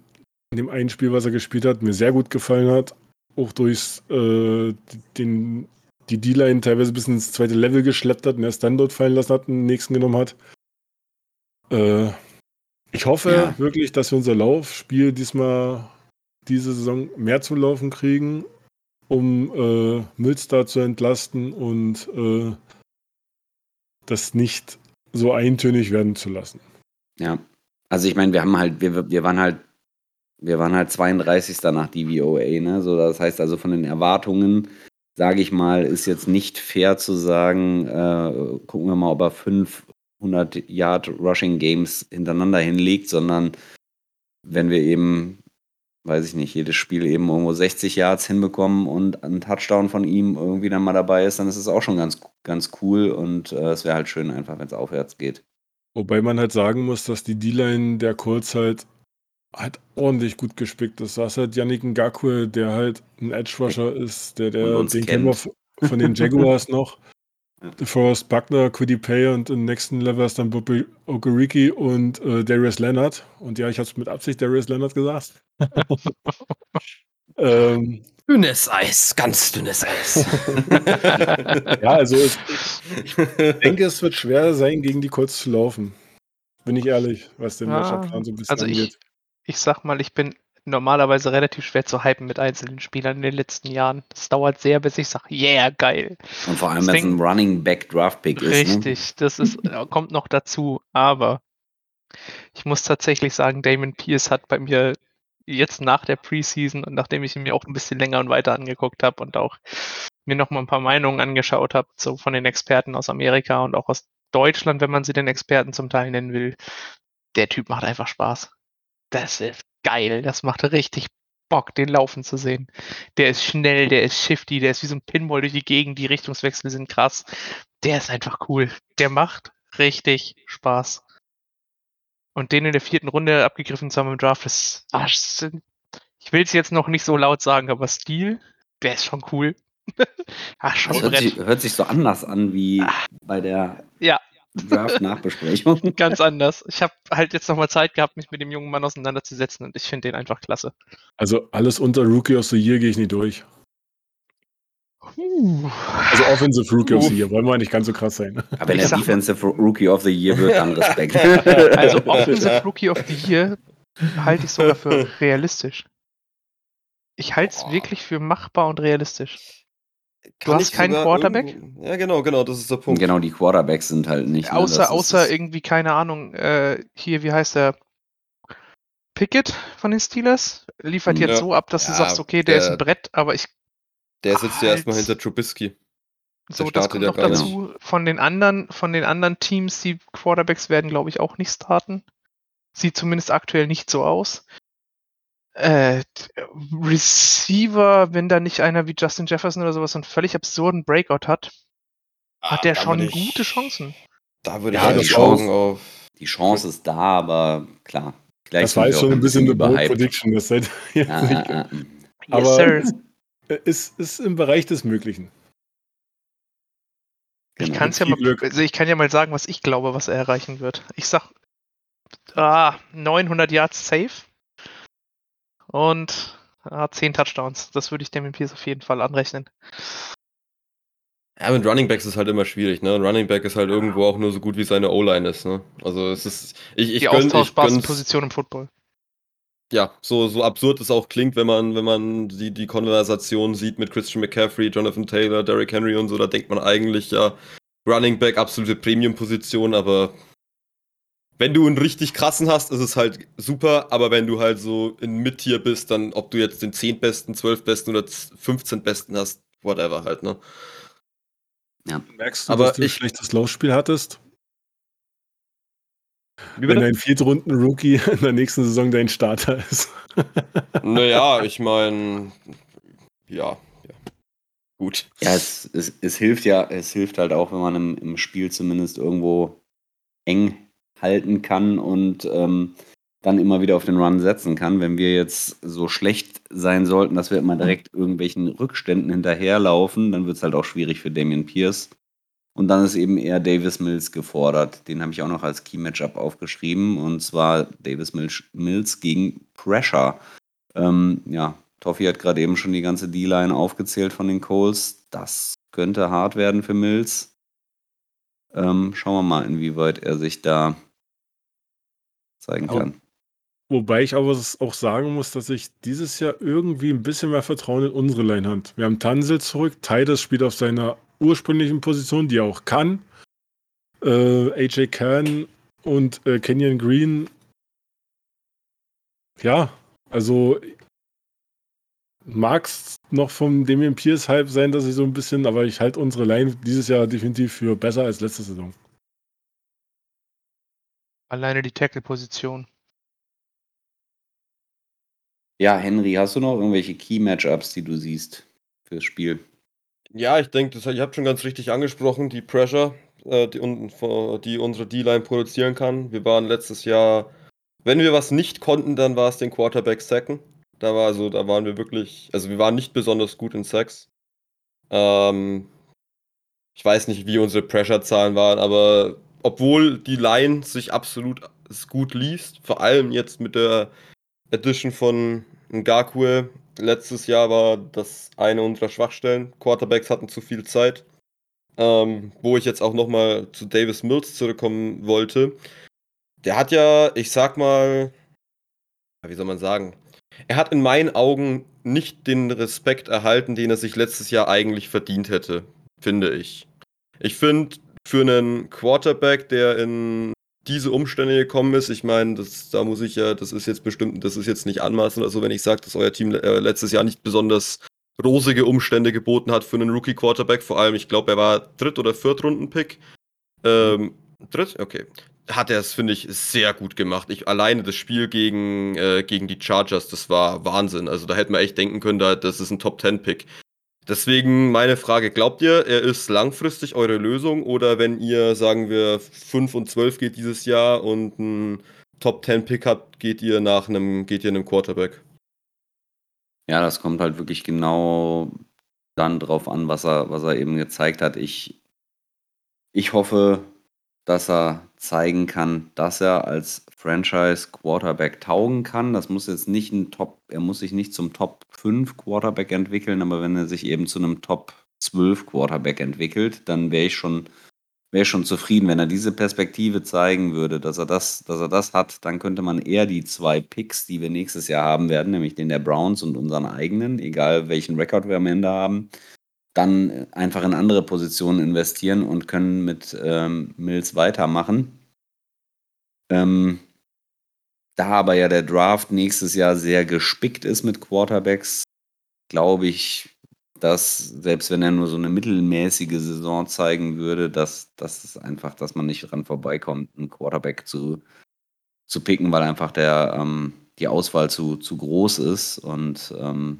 in dem einen Spiel, was er gespielt hat, mir sehr gut gefallen hat. Auch durch äh, den, die D-Line teilweise bis ins zweite Level geschleppt hat und erst dann dort fallen lassen hat und den nächsten genommen hat. Äh, ich hoffe ja. wirklich, dass wir unser Laufspiel diesmal diese Saison mehr zu laufen kriegen um äh, Mülster zu entlasten und äh, das nicht so eintönig werden zu lassen. Ja, also ich meine, wir haben halt, wir, wir waren halt, wir waren halt 32. nach DVOA, ne? So, das heißt also von den Erwartungen, sage ich mal, ist jetzt nicht fair zu sagen, äh, gucken wir mal, ob er 500 Yard Rushing Games hintereinander hinlegt, sondern wenn wir eben weiß ich nicht, jedes Spiel eben irgendwo 60 Yards hinbekommen und ein Touchdown von ihm irgendwie dann mal dabei ist, dann ist es auch schon ganz, ganz cool und äh, es wäre halt schön einfach, wenn es aufwärts geht. Wobei man halt sagen muss, dass die D-Line der Colts halt, halt ordentlich gut gespickt ist. Da ist halt Yannick Ngakwe, der halt ein Edge-Rusher ist, der, der den kennen wir von den Jaguars noch. Forrest Buckner, Quiddy Pay und im nächsten Level ist dann Bobby Okereke und äh, Darius Leonard. Und ja, ich habe es mit Absicht Darius Leonard gesagt. ähm, dünnes Eis, ganz dünnes Eis. ja, also es, ich denke, es wird schwer sein, gegen die Colts zu laufen. Bin ich ehrlich, was den ja, Matchup-Plan so ein bisschen also angeht. Ich, ich sag mal, ich bin normalerweise relativ schwer zu hypen mit einzelnen Spielern in den letzten Jahren. Das dauert sehr, bis ich sage, yeah, geil. Und vor allem, wenn es ein Running Back Draft Pick ist. Ne? Richtig, ne? das ist, kommt noch dazu. Aber ich muss tatsächlich sagen, Damon Pierce hat bei mir jetzt nach der Preseason und nachdem ich ihn mir auch ein bisschen länger und weiter angeguckt habe und auch mir noch mal ein paar Meinungen angeschaut habe, so von den Experten aus Amerika und auch aus Deutschland, wenn man sie den Experten zum Teil nennen will, der Typ macht einfach Spaß. Das ist geil. Das macht richtig Bock, den laufen zu sehen. Der ist schnell, der ist shifty, der ist wie so ein Pinball durch die Gegend, die Richtungswechsel sind krass. Der ist einfach cool. Der macht richtig Spaß. Und den in der vierten Runde abgegriffen zu haben im Draft, ist, ach, ich will es jetzt noch nicht so laut sagen, aber Stil, der ist schon cool. ach, schon das hört sich, hört sich, so anders an wie ah. bei der ja. Draft-Nachbesprechung. Ganz anders. Ich habe halt jetzt nochmal Zeit gehabt, mich mit dem jungen Mann auseinanderzusetzen und ich finde den einfach klasse. Also alles unter Rookie of the Year gehe ich nicht durch. Uh. Also Offensive Rookie uh. of the Year, wollen wir nicht ganz so krass sein. Aber wenn er Defensive Rookie of the Year wird, dann Respekt. Also Offensive Rookie of the Year halte ich sogar für realistisch. Ich halte es wirklich für machbar und realistisch. Du hast keinen Quarterback? Irgendwo... Ja, genau, genau, das ist der Punkt. Genau, die Quarterbacks sind halt nicht. Ne, außer, außer irgendwie, keine Ahnung, äh, hier, wie heißt der? Pickett von den Steelers liefert jetzt ja. so ab, dass ja, du sagst, okay, der, der, ist ein Brett, aber ich. Der sitzt ja erstmal hinter Trubisky. So, das kommt noch dazu. Von den anderen, von den anderen Teams, die Quarterbacks werden, glaube ich, auch nicht starten. Sieht zumindest aktuell nicht so aus. Äh, Receiver, wenn da nicht einer wie Justin Jefferson oder sowas einen völlig absurden Breakout hat, ah, hat der schon ich, gute Chancen. Da würde ja, ich die Chance, auf. Die Chance ist da, aber klar. Das war jetzt schon ein bisschen eine Bold Prediction. Das seid jetzt ah, nicht. Ah, yes, aber sir. ist, ist im Bereich des Möglichen. Ich, Genau. kann's ja mal, also ich kann ja mal sagen, was ich glaube, was er erreichen wird. Ich sag ah, 900 Yards safe und ah, 10 Touchdowns. Das würde ich Damien Pierce auf jeden Fall anrechnen. Ja, mit Running Backs ist halt immer schwierig, ne? Ein Running Back ist halt irgendwo auch nur so gut wie seine O-Line ist, ne? Also es ist. Ich, ich Die gönn, austauschbarste Position im Football. ja, so, so absurd es auch klingt, wenn man, wenn man die, die Konversation sieht mit Christian McCaffrey, Jonathan Taylor, Derrick Henry und so, da denkt man eigentlich, ja, Running Back, absolute Premium-Position, aber wenn du einen richtig krassen hast, ist es halt super, aber wenn du halt so in Mid-Tier bist, dann, ob du jetzt den 10 besten, 12 besten oder 15 besten hast, whatever halt, ne? Merkst du, Aber dass du ein ich- schlechtes Laufspiel hattest? Wie Wenn dein Viertrunden-Rookie in der nächsten Saison dein Starter ist. Naja, ich meine, ja, ja. Gut. Ja, es, es, es hilft ja, es hilft halt auch, wenn man im, im Spiel zumindest irgendwo eng halten kann und ähm, dann immer wieder auf den Run setzen kann. Wenn wir jetzt so schlecht sein sollten, dass wir immer direkt irgendwelchen Rückständen hinterherlaufen, dann wird es halt auch schwierig für Damian Pierce. Und dann ist eben eher Davis Mills gefordert. Den habe ich auch noch als Key-Matchup aufgeschrieben. Und zwar Davis Mills, Mills gegen Pressure. Ähm, ja, Toffi hat gerade eben schon die ganze D-Line aufgezählt von den Coles. Das könnte hart werden für Mills. Ähm, schauen wir mal, inwieweit er sich da zeigen kann. Wobei ich aber auch sagen muss, dass ich dieses Jahr irgendwie ein bisschen mehr Vertrauen in unsere Line habe. Wir haben Tansel zurück, Titus spielt auf seiner ursprünglichen Position, die er auch kann. Äh, AJ Kern und äh, Kenyon Green. Ja, also mag es noch vom Damian Pierce Hype sein, dass ich so ein bisschen, aber ich halte unsere Line dieses Jahr definitiv für besser als letzte Saison. Alleine die Tackle-Position. Ja, Henry, hast du noch irgendwelche Key-Matchups, die du siehst fürs Spiel? Ja, ich denke, das ihr habt schon ganz richtig angesprochen, die Pressure, äh, die, un- die unsere D-Line produzieren kann. Wir waren letztes Jahr, wenn wir was nicht konnten, dann war es den Quarterback sacken. Da war also, da waren wir wirklich, also wir waren nicht besonders gut in Sacks. Ähm, ich weiß nicht, wie unsere Pressure-Zahlen waren, aber obwohl die Line sich absolut gut liest, vor allem jetzt mit der Edition von Ngakwe, letztes Jahr war das eine unserer Schwachstellen. Quarterbacks hatten zu viel Zeit. Ähm, wo ich jetzt auch nochmal zu Davis Mills zurückkommen wollte. Der hat ja, ich sag mal, wie soll man sagen, er hat in meinen Augen nicht den Respekt erhalten, den er sich letztes Jahr eigentlich verdient hätte, finde ich. Ich finde, für einen Quarterback, der in diese Umstände gekommen ist, ich meine, das, da muss ich ja, das ist jetzt bestimmt, das ist jetzt nicht anmaßend oder so, wenn ich sage, dass euer Team äh, letztes Jahr nicht besonders rosige Umstände geboten hat für einen Rookie-Quarterback. Vor allem, ich glaube, er war Dritt- oder Viertrunden-Pick. Ähm, Dritt? Okay. Hat er es, finde ich, sehr gut gemacht. Ich, alleine das Spiel gegen, äh, gegen die Chargers, das war Wahnsinn. Also da hätte man echt denken können, da, das ist ein Top-10-Pick. Deswegen meine Frage, glaubt ihr, er ist langfristig eure Lösung oder wenn ihr, sagen wir, 5 und 12 geht dieses Jahr und einen Top-10-Pick habt, geht ihr nach einem, geht ihr einem Quarterback? Ja, das kommt halt wirklich genau dann drauf an, was er, was er eben gezeigt hat. Ich, ich hoffe, dass er zeigen kann, dass er als Franchise Quarterback taugen kann. Das muss jetzt nicht ein Top, er muss sich nicht zum Top 5 Quarterback entwickeln, aber wenn er sich eben zu einem Top 12 Quarterback entwickelt, dann wäre ich schon wäre schon zufrieden, wenn er diese Perspektive zeigen würde, dass er das, dass er das hat, dann könnte man eher die zwei Picks, die wir nächstes Jahr haben werden, nämlich den der Browns und unseren eigenen, egal welchen Rekord wir am Ende haben, dann einfach in andere Positionen investieren und können mit ähm, Mills weitermachen. Ähm, da aber ja der Draft nächstes Jahr sehr gespickt ist mit Quarterbacks, glaube ich, dass selbst wenn er nur so eine mittelmäßige Saison zeigen würde, dass das ist einfach, dass man nicht dran vorbeikommt, einen Quarterback zu, zu picken, weil einfach der ähm, die Auswahl zu, zu groß ist und ähm,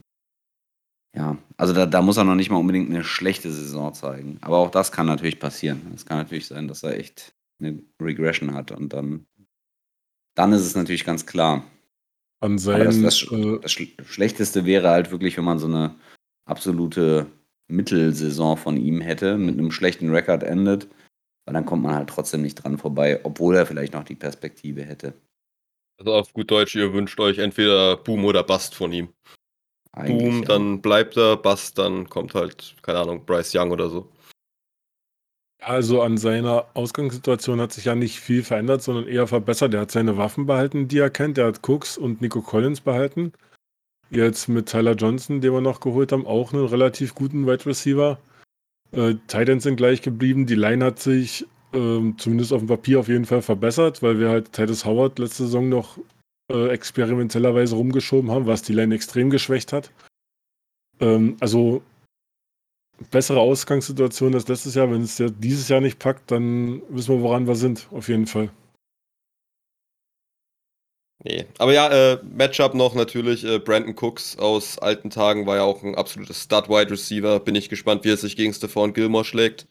ja, also da, da muss er noch nicht mal unbedingt eine schlechte Saison zeigen. Aber auch das kann natürlich passieren. Es kann natürlich sein, dass er echt eine Regression hat und dann, dann ist es natürlich ganz klar. An Aber das, das, äh, das Sch- Schlechteste wäre halt wirklich, wenn man so eine absolute Mittelsaison von ihm hätte, mit einem schlechten Rekord endet. Weil dann kommt man halt trotzdem nicht dran vorbei, obwohl er vielleicht noch die Perspektive hätte. Also auf gut Deutsch, ihr wünscht euch entweder Boom oder Bust von ihm. Eigentlich, Boom, ja. dann bleibt er, Bust, dann kommt halt, keine Ahnung, Bryce Young oder so. Also an seiner Ausgangssituation hat sich ja nicht viel verändert, sondern eher verbessert. Er hat seine Waffen behalten, die er kennt. Er hat Cooks und Nico Collins behalten. Jetzt mit Tyler Johnson, den wir noch geholt haben, auch einen relativ guten Wide Receiver. Äh, Titans sind gleich geblieben. Die Line hat sich ähm, zumindest auf dem Papier auf jeden Fall verbessert, weil wir halt Titus Howard letzte Saison noch äh, experimentellerweise rumgeschoben haben, was die Line extrem geschwächt hat. Ähm, also bessere Ausgangssituation als letztes Jahr. Wenn es ja dieses Jahr nicht packt, dann wissen wir, woran wir sind, auf jeden Fall. Nee. Aber ja, äh, Matchup noch natürlich. Äh, Brandon Cooks aus alten Tagen war ja auch ein absolutes Stud-Wide Receiver. Bin ich gespannt, wie er sich gegen Stephon Gilmore schlägt.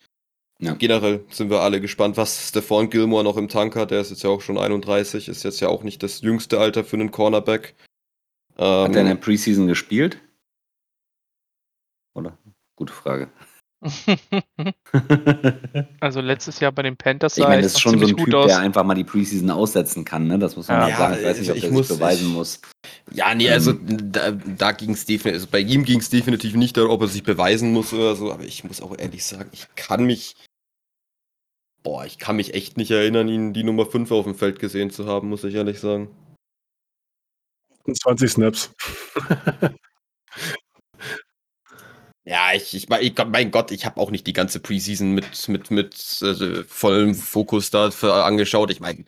Ja. Generell sind wir alle gespannt, was Stephon Gilmore noch im Tank hat. Der ist jetzt ja auch schon 31, ist jetzt ja auch nicht das jüngste Alter für einen Cornerback. Hat er in der Ähm, Preseason gespielt? Gute Frage. also letztes Jahr bei den Panthers Ich sah meine, es das ist schon so ein gut Typ, aus. der einfach mal die Preseason aussetzen kann, ne? Das muss man Ja. halt Ja, sagen. Ich weiß nicht, ob ich muss- sich beweisen ich- muss. Ja, nee, also Ähm. da, da ging es definitiv, also bei ihm ging es definitiv nicht darum, ob er sich beweisen muss oder so, aber ich muss auch ehrlich sagen, ich kann mich, boah, ich kann mich echt nicht erinnern, ihn die Nummer 5 auf dem Feld gesehen zu haben, muss ich ehrlich sagen. 20 Snaps. Ja, ich, ich, mein, ich mein Gott, ich habe auch nicht die ganze Preseason mit, mit, mit äh, vollem Fokus da für, angeschaut. Ich meine,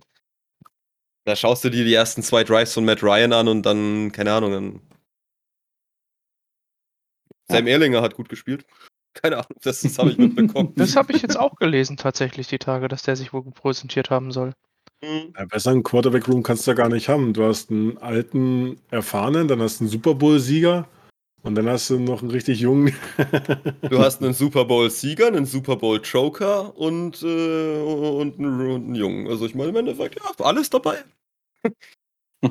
da schaust du dir die ersten zwei Drives von Matt Ryan an und dann, keine Ahnung, dann. Sam Erlinger hat gut gespielt. Keine Ahnung, das, das habe ich mitbekommen. Das habe ich jetzt auch gelesen tatsächlich die Tage, dass der sich wohl präsentiert haben soll. Mhm. Ja, besser einen Quarterback-Room kannst du ja gar nicht haben. Du hast einen alten, erfahrenen, dann hast du einen Super Bowl-Sieger und dann hast du noch einen richtig jungen. Du hast einen Super Bowl-Sieger, einen Super Bowl-Joker und, äh, und, einen, und einen Jungen. Also ich meine, im Endeffekt, ja, alles dabei.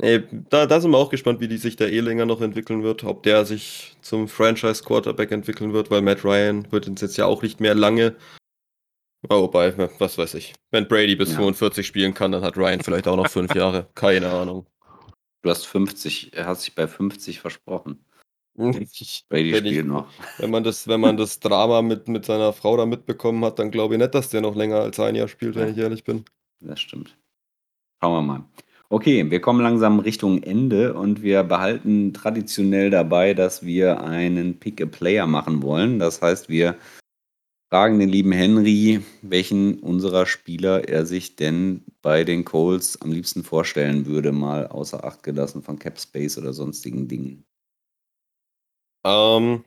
Ey, da, da sind wir auch gespannt, wie die sich der Ehlinger noch entwickeln wird, ob der sich zum Franchise-Quarterback entwickeln wird, weil Matt Ryan wird uns jetzt ja auch nicht mehr lange. Oh, wobei, was weiß ich. Wenn Brady bis Ja. 45 spielen kann, dann hat Ryan vielleicht auch noch fünf Jahre. Keine Ahnung. Du hast 50, er hat sich bei 50 versprochen. Ich, Brady Wenn ich- spielt noch. wenn, man das, wenn man das Drama mit, mit seiner Frau da mitbekommen hat, dann glaube ich nicht, dass der noch länger als ein Jahr spielt, wenn Ja. ich ehrlich bin. Das stimmt. Schauen wir mal. Okay, wir kommen langsam Richtung Ende und wir behalten traditionell dabei, dass wir einen Pick-a-Player machen wollen. Das heißt, wir fragen den lieben Henry, welchen unserer Spieler er sich denn bei den Coles am liebsten vorstellen würde, mal außer Acht gelassen von Cap Space oder sonstigen Dingen. Ähm,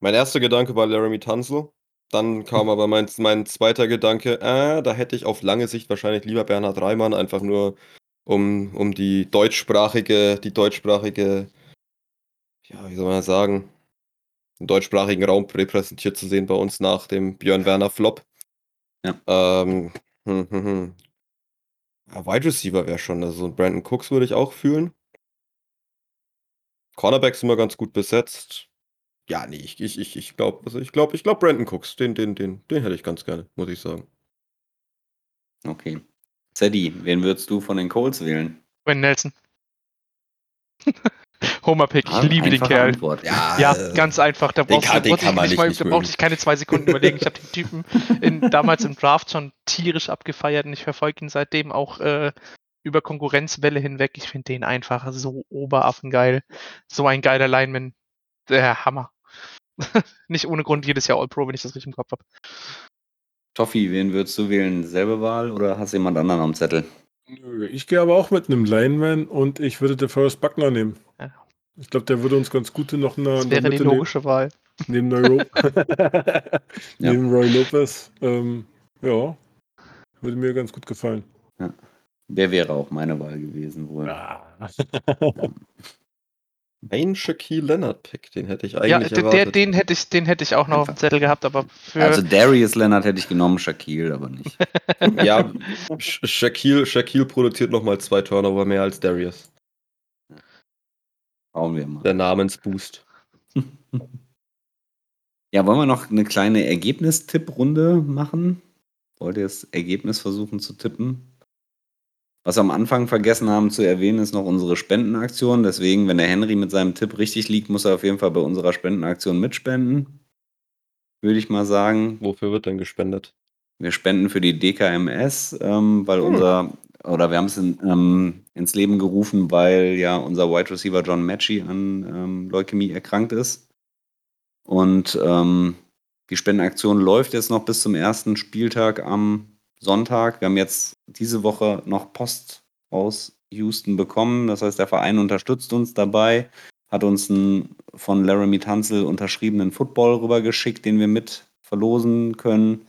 mein erster Gedanke war Laramie Tunzel. Dann kam aber mein, mein zweiter Gedanke, äh, da hätte ich auf lange Sicht wahrscheinlich lieber Bernhard Reimann, einfach nur um, um die deutschsprachige, die deutschsprachige, ja, wie soll man das sagen, den deutschsprachigen Raum repräsentiert zu sehen bei uns nach dem Björn Werner Flop. Ja. Ähm, hm, hm, hm. Ja, Wide Receiver wäre schon, also so ein Brandon Cooks würde ich auch fühlen. Cornerbacks sind wir ganz gut besetzt. Ja, nee, ich, ich, ich, ich glaube, also ich glaube, ich glaube Brandon Cooks, den, den, den, den hätte ich ganz gerne, muss ich sagen. Okay. Zeddy, wen würdest du von den Coles wählen? Gwen Nelson. Homer Pick, ich liebe den Kerl. Antwort. Ja, ganz einfach. Da den brauchst, kann- du- den brauchst kann ich man nicht nicht mal, nicht da brauchte ich keine zwei Sekunden überlegen. Ich habe den Typen in, damals im Draft schon tierisch abgefeiert und ich verfolge ihn seitdem auch äh, über Konkurrenzwelle hinweg. Ich finde den einfach so oberaffengeil. So ein geiler Lineman. Der Hammer. nicht ohne Grund jedes Jahr All-Pro, wenn ich das richtig im Kopf habe. Toffi, wen würdest du wählen? Selbe Wahl oder hast du jemand anderen am Zettel? Nö, Ich gehe aber auch mit einem Lineman und ich würde den Forrest Buckner nehmen. Ja. Ich glaube, der würde uns ganz gut noch in der, Das wäre die logische Wahl. neben, neben, Roy neben Roy Lopez. Ähm, ja, würde mir ganz gut gefallen. Der wäre auch meine Wahl gewesen wohl. Ein Shaquille Leonard Pick, den hätte ich eigentlich Ja, der, der, erwartet. den hätte ich, den hätte ich auch noch auf dem Zettel gehabt, aber für Also Darius Leonard hätte ich genommen, Shaquille aber nicht. ja, Sh- Shaquille, Shaquille produziert nochmal zwei Turnover mehr als Darius. Schauen wir mal. Der Namensboost. Ja, wollen wir noch eine kleine Ergebnistipprunde machen? Wollt ihr das Ergebnis versuchen zu tippen? Was wir am Anfang vergessen haben zu erwähnen, ist noch unsere Spendenaktion. Deswegen, wenn der Henry mit seinem Tipp richtig liegt, muss er auf jeden Fall bei unserer Spendenaktion mitspenden. Würde ich mal sagen. Wofür wird denn gespendet? Wir spenden für die DKMS, ähm, weil unser, oder wir haben es in, ähm, ins Leben gerufen, weil ja unser Wide Receiver John Matchy an ähm, Leukämie erkrankt ist. Und ähm, die Spendenaktion läuft jetzt noch bis zum ersten Spieltag am Sonntag. Wir haben jetzt diese Woche noch Post aus Houston bekommen. Das heißt, der Verein unterstützt uns dabei, hat uns einen von Laramie Tanzel unterschriebenen Football rübergeschickt, den wir mit verlosen können.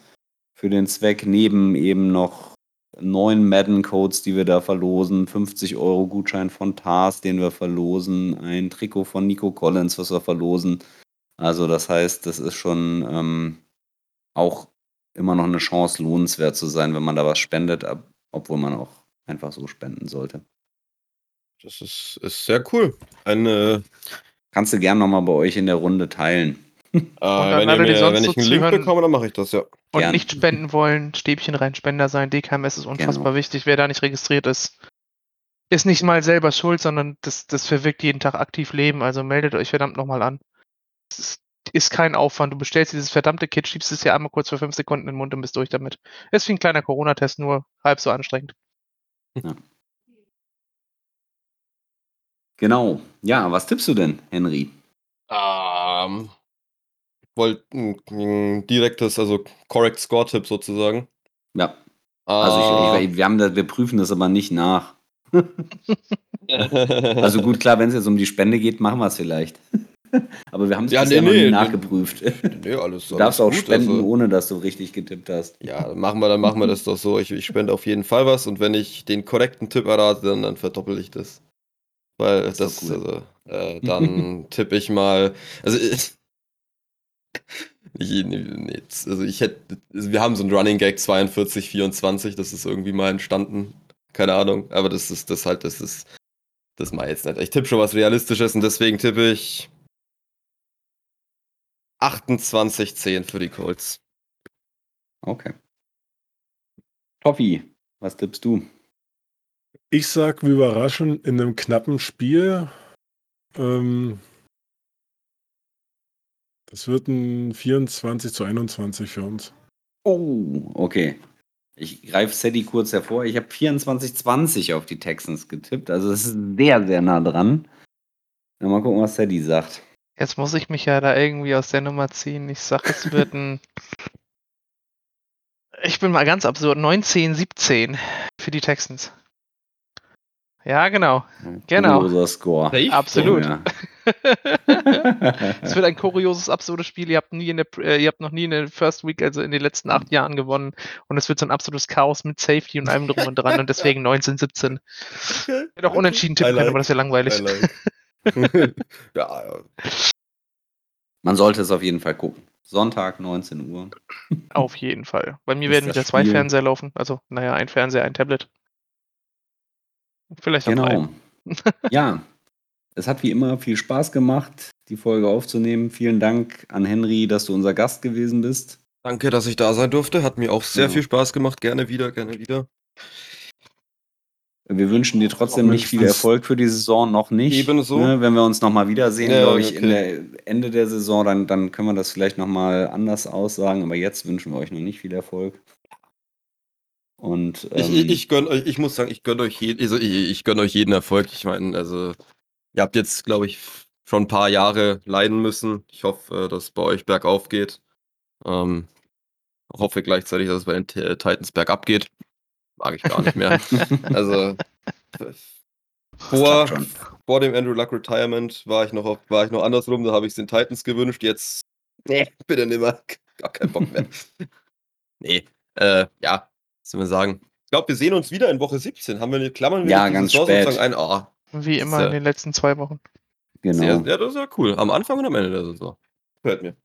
Für den Zweck neben eben noch neun Madden-Codes, die wir da verlosen, 50 Euro Gutschein von Tars, den wir verlosen, ein Trikot von Nico Collins, was wir verlosen. Also das heißt, das ist schon ähm, auch immer noch eine Chance, lohnenswert zu sein, wenn man da was spendet, ab, obwohl man auch einfach so spenden sollte. Das ist, ist sehr cool. Eine, Kannst du gern nochmal bei euch in der Runde teilen. äh, wenn, mir, wenn so ich einen Link bekomme, dann mache ich das, ja. Und Gern. nicht spenden wollen, Stäbchen rein, Spender sein, DKMS ist unfassbar Genau. wichtig. Wer da nicht registriert ist, ist nicht mal selber schuld, sondern das, das verwirkt jeden Tag aktiv Leben. Also meldet euch verdammt nochmal an. Ist, kein Aufwand. Du bestellst dieses verdammte Kit, schiebst es dir einmal kurz für fünf Sekunden in den Mund und bist durch damit. Ist wie ein kleiner Corona-Test, nur halb so anstrengend. Genau. Ja, was tippst du denn, Henry? Ähm, wollte ein, ein direktes, also Correct Score-Tipp sozusagen. Ja, also ich, ich, wir, haben das, wir prüfen das aber nicht nach. Also gut, klar, wenn es jetzt um die Spende geht, machen wir es vielleicht. Aber wir haben es Ja, nee, nee, nachgeprüft. nee, alles, Du darfst alles auch gut, spenden, also- ohne dass du richtig getippt hast. Ja, dann machen wir, dann machen wir das doch so. Ich, ich spende auf jeden Fall was und wenn ich den korrekten Tipp errate, dann, dann verdoppel ich das. Weil Das das, cool. also, äh, dann tippe ich mal. Also, ich, ich, nee, also ich hätte, also wir haben so ein Running Gag 42, 24, das ist irgendwie mal entstanden. Keine Ahnung, aber das ist das halt, das ist, das mal jetzt nicht. Ich tippe schon was Realistisches und deswegen tippe ich 28, 10 für die Colts. Okay. Toffi, was tippst du? Ich sag, wir überraschen in einem knappen Spiel. Ähm, das wird ein 24 zu 21 für uns. Oh, okay. Ich greife Sadie kurz hervor. Ich habe 24-20 auf die Texans getippt. Also das ist sehr, sehr nah dran. Na, mal gucken, was Sadie sagt. Jetzt muss ich mich ja da irgendwie aus der Nummer ziehen. Ich sag, es wird ein. Ich bin mal ganz absurd. 19, 17 für die Texans. Ja, genau. Genau. Kurioser Score. Safe? Absolut. Ja. Es wird ein kurioses, absurdes Spiel. Ihr habt nie in der, äh, ihr habt noch nie in der First Week, also in den letzten acht Jahren gewonnen. Und es wird so ein absolutes Chaos mit Safety und allem drum und dran. Und deswegen 19, 17. Okay. Hätte auch unentschieden tippen können, aber das ist ja langweilig. I like. ja, ja. Man sollte es auf jeden Fall gucken. Sonntag, 19 Uhr. Auf jeden Fall. Bei mir Ist werden wieder zwei Spiel- Fernseher laufen. Also, naja, ein Fernseher, ein Tablet. Vielleicht auch Genau. ja, es hat wie immer viel Spaß gemacht, die Folge aufzunehmen. Vielen Dank an Henry, dass du unser Gast gewesen bist. Danke, dass ich da sein durfte. Hat mir auch sehr Ja. viel Spaß gemacht. Gerne wieder, gerne wieder. Wir wünschen dir trotzdem nicht viel. Erfolg für die Saison, noch nicht. Ebenso. Ne, wenn wir uns nochmal wiedersehen, Ja, glaube ich, in okay. der Ende der Saison, dann, dann können wir das vielleicht nochmal anders aussagen. Aber jetzt wünschen wir euch noch nicht viel Erfolg. Und Ich, ähm, ich, ich gönn euch, ich muss sagen, ich gönne euch, je, also ich, ich gönn euch jeden Erfolg. Ich meine, also, ihr habt jetzt, glaube ich, schon ein paar Jahre leiden müssen. Ich hoffe, äh, dass es bei euch bergauf geht. Ähm, hoffe gleichzeitig, dass es bei den Titans bergab geht. Mag ich gar nicht mehr. also, vor, vor dem Andrew Luck Retirement war ich noch, auf, war ich noch andersrum, da habe ich es den Titans gewünscht. Jetzt, nee, bitte nimmer. Gar keinen Bock mehr. nee, äh, ja, was soll man sagen? Ich glaube, wir sehen uns wieder in Woche 17. Haben wir eine Klammern Ja, ganz Saison spät. sozusagen ein? Ah, Wie immer Ist, in den letzten zwei Wochen. genau. sehr, ja, das ist ja cool. Am Anfang und am Ende der Saison. Hört mir.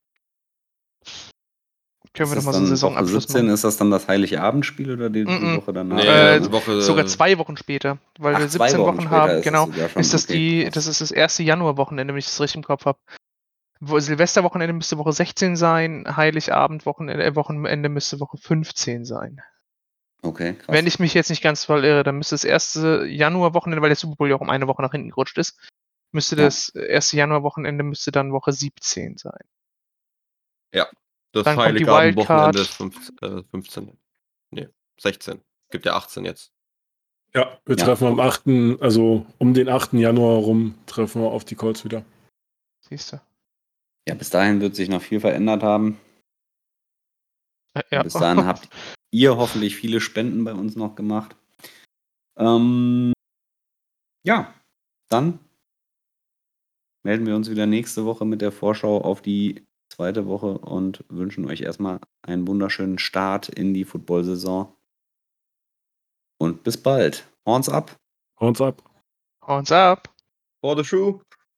Können wir Ist doch das mal so einen Saisonabschluss Woche 17, machen. ist das dann das Heiligabendspiel oder die, die Mhm. Woche danach? Nee, Äh, die Woche, Sogar zwei Wochen später, weil Ach, wir zwei 17 Wochen, später haben. ist genau. schon. Ist das Okay, die, das ist das erste Januarwochenende, wenn ich das richtig im Kopf habe. Wo Silvesterwochenende müsste Woche 16 sein, Heiligabend Wochenende, äh, Wochenende müsste Woche 15 sein. Okay, krass. Wenn ich mich jetzt nicht ganz voll irre, dann müsste das erste Januarwochenende, weil der Super Bowl ja auch um eine Woche nach hinten gerutscht ist, müsste Ja. das erste Januarwochenende müsste dann Woche 17 sein. Das Dann Heiligabend-Wochenende ist 15, äh, 15. Nee, 16. Gibt ja 18 jetzt. Ja, wir Ja. treffen am 8., also um den 8. Januar rum, treffen wir auf die Colts wieder. Siehst du? ja, bis dahin wird sich noch viel verändert haben. Äh, Ja. Bis dahin habt ihr hoffentlich viele Spenden bei uns noch gemacht. Ähm, ja, dann melden wir uns wieder nächste Woche mit der Vorschau auf die zweite Woche und wünschen euch erstmal einen wunderschönen Start in die Football-Saison. Und bis bald. Horns ab. Horns ab. Horns ab. For the shoe.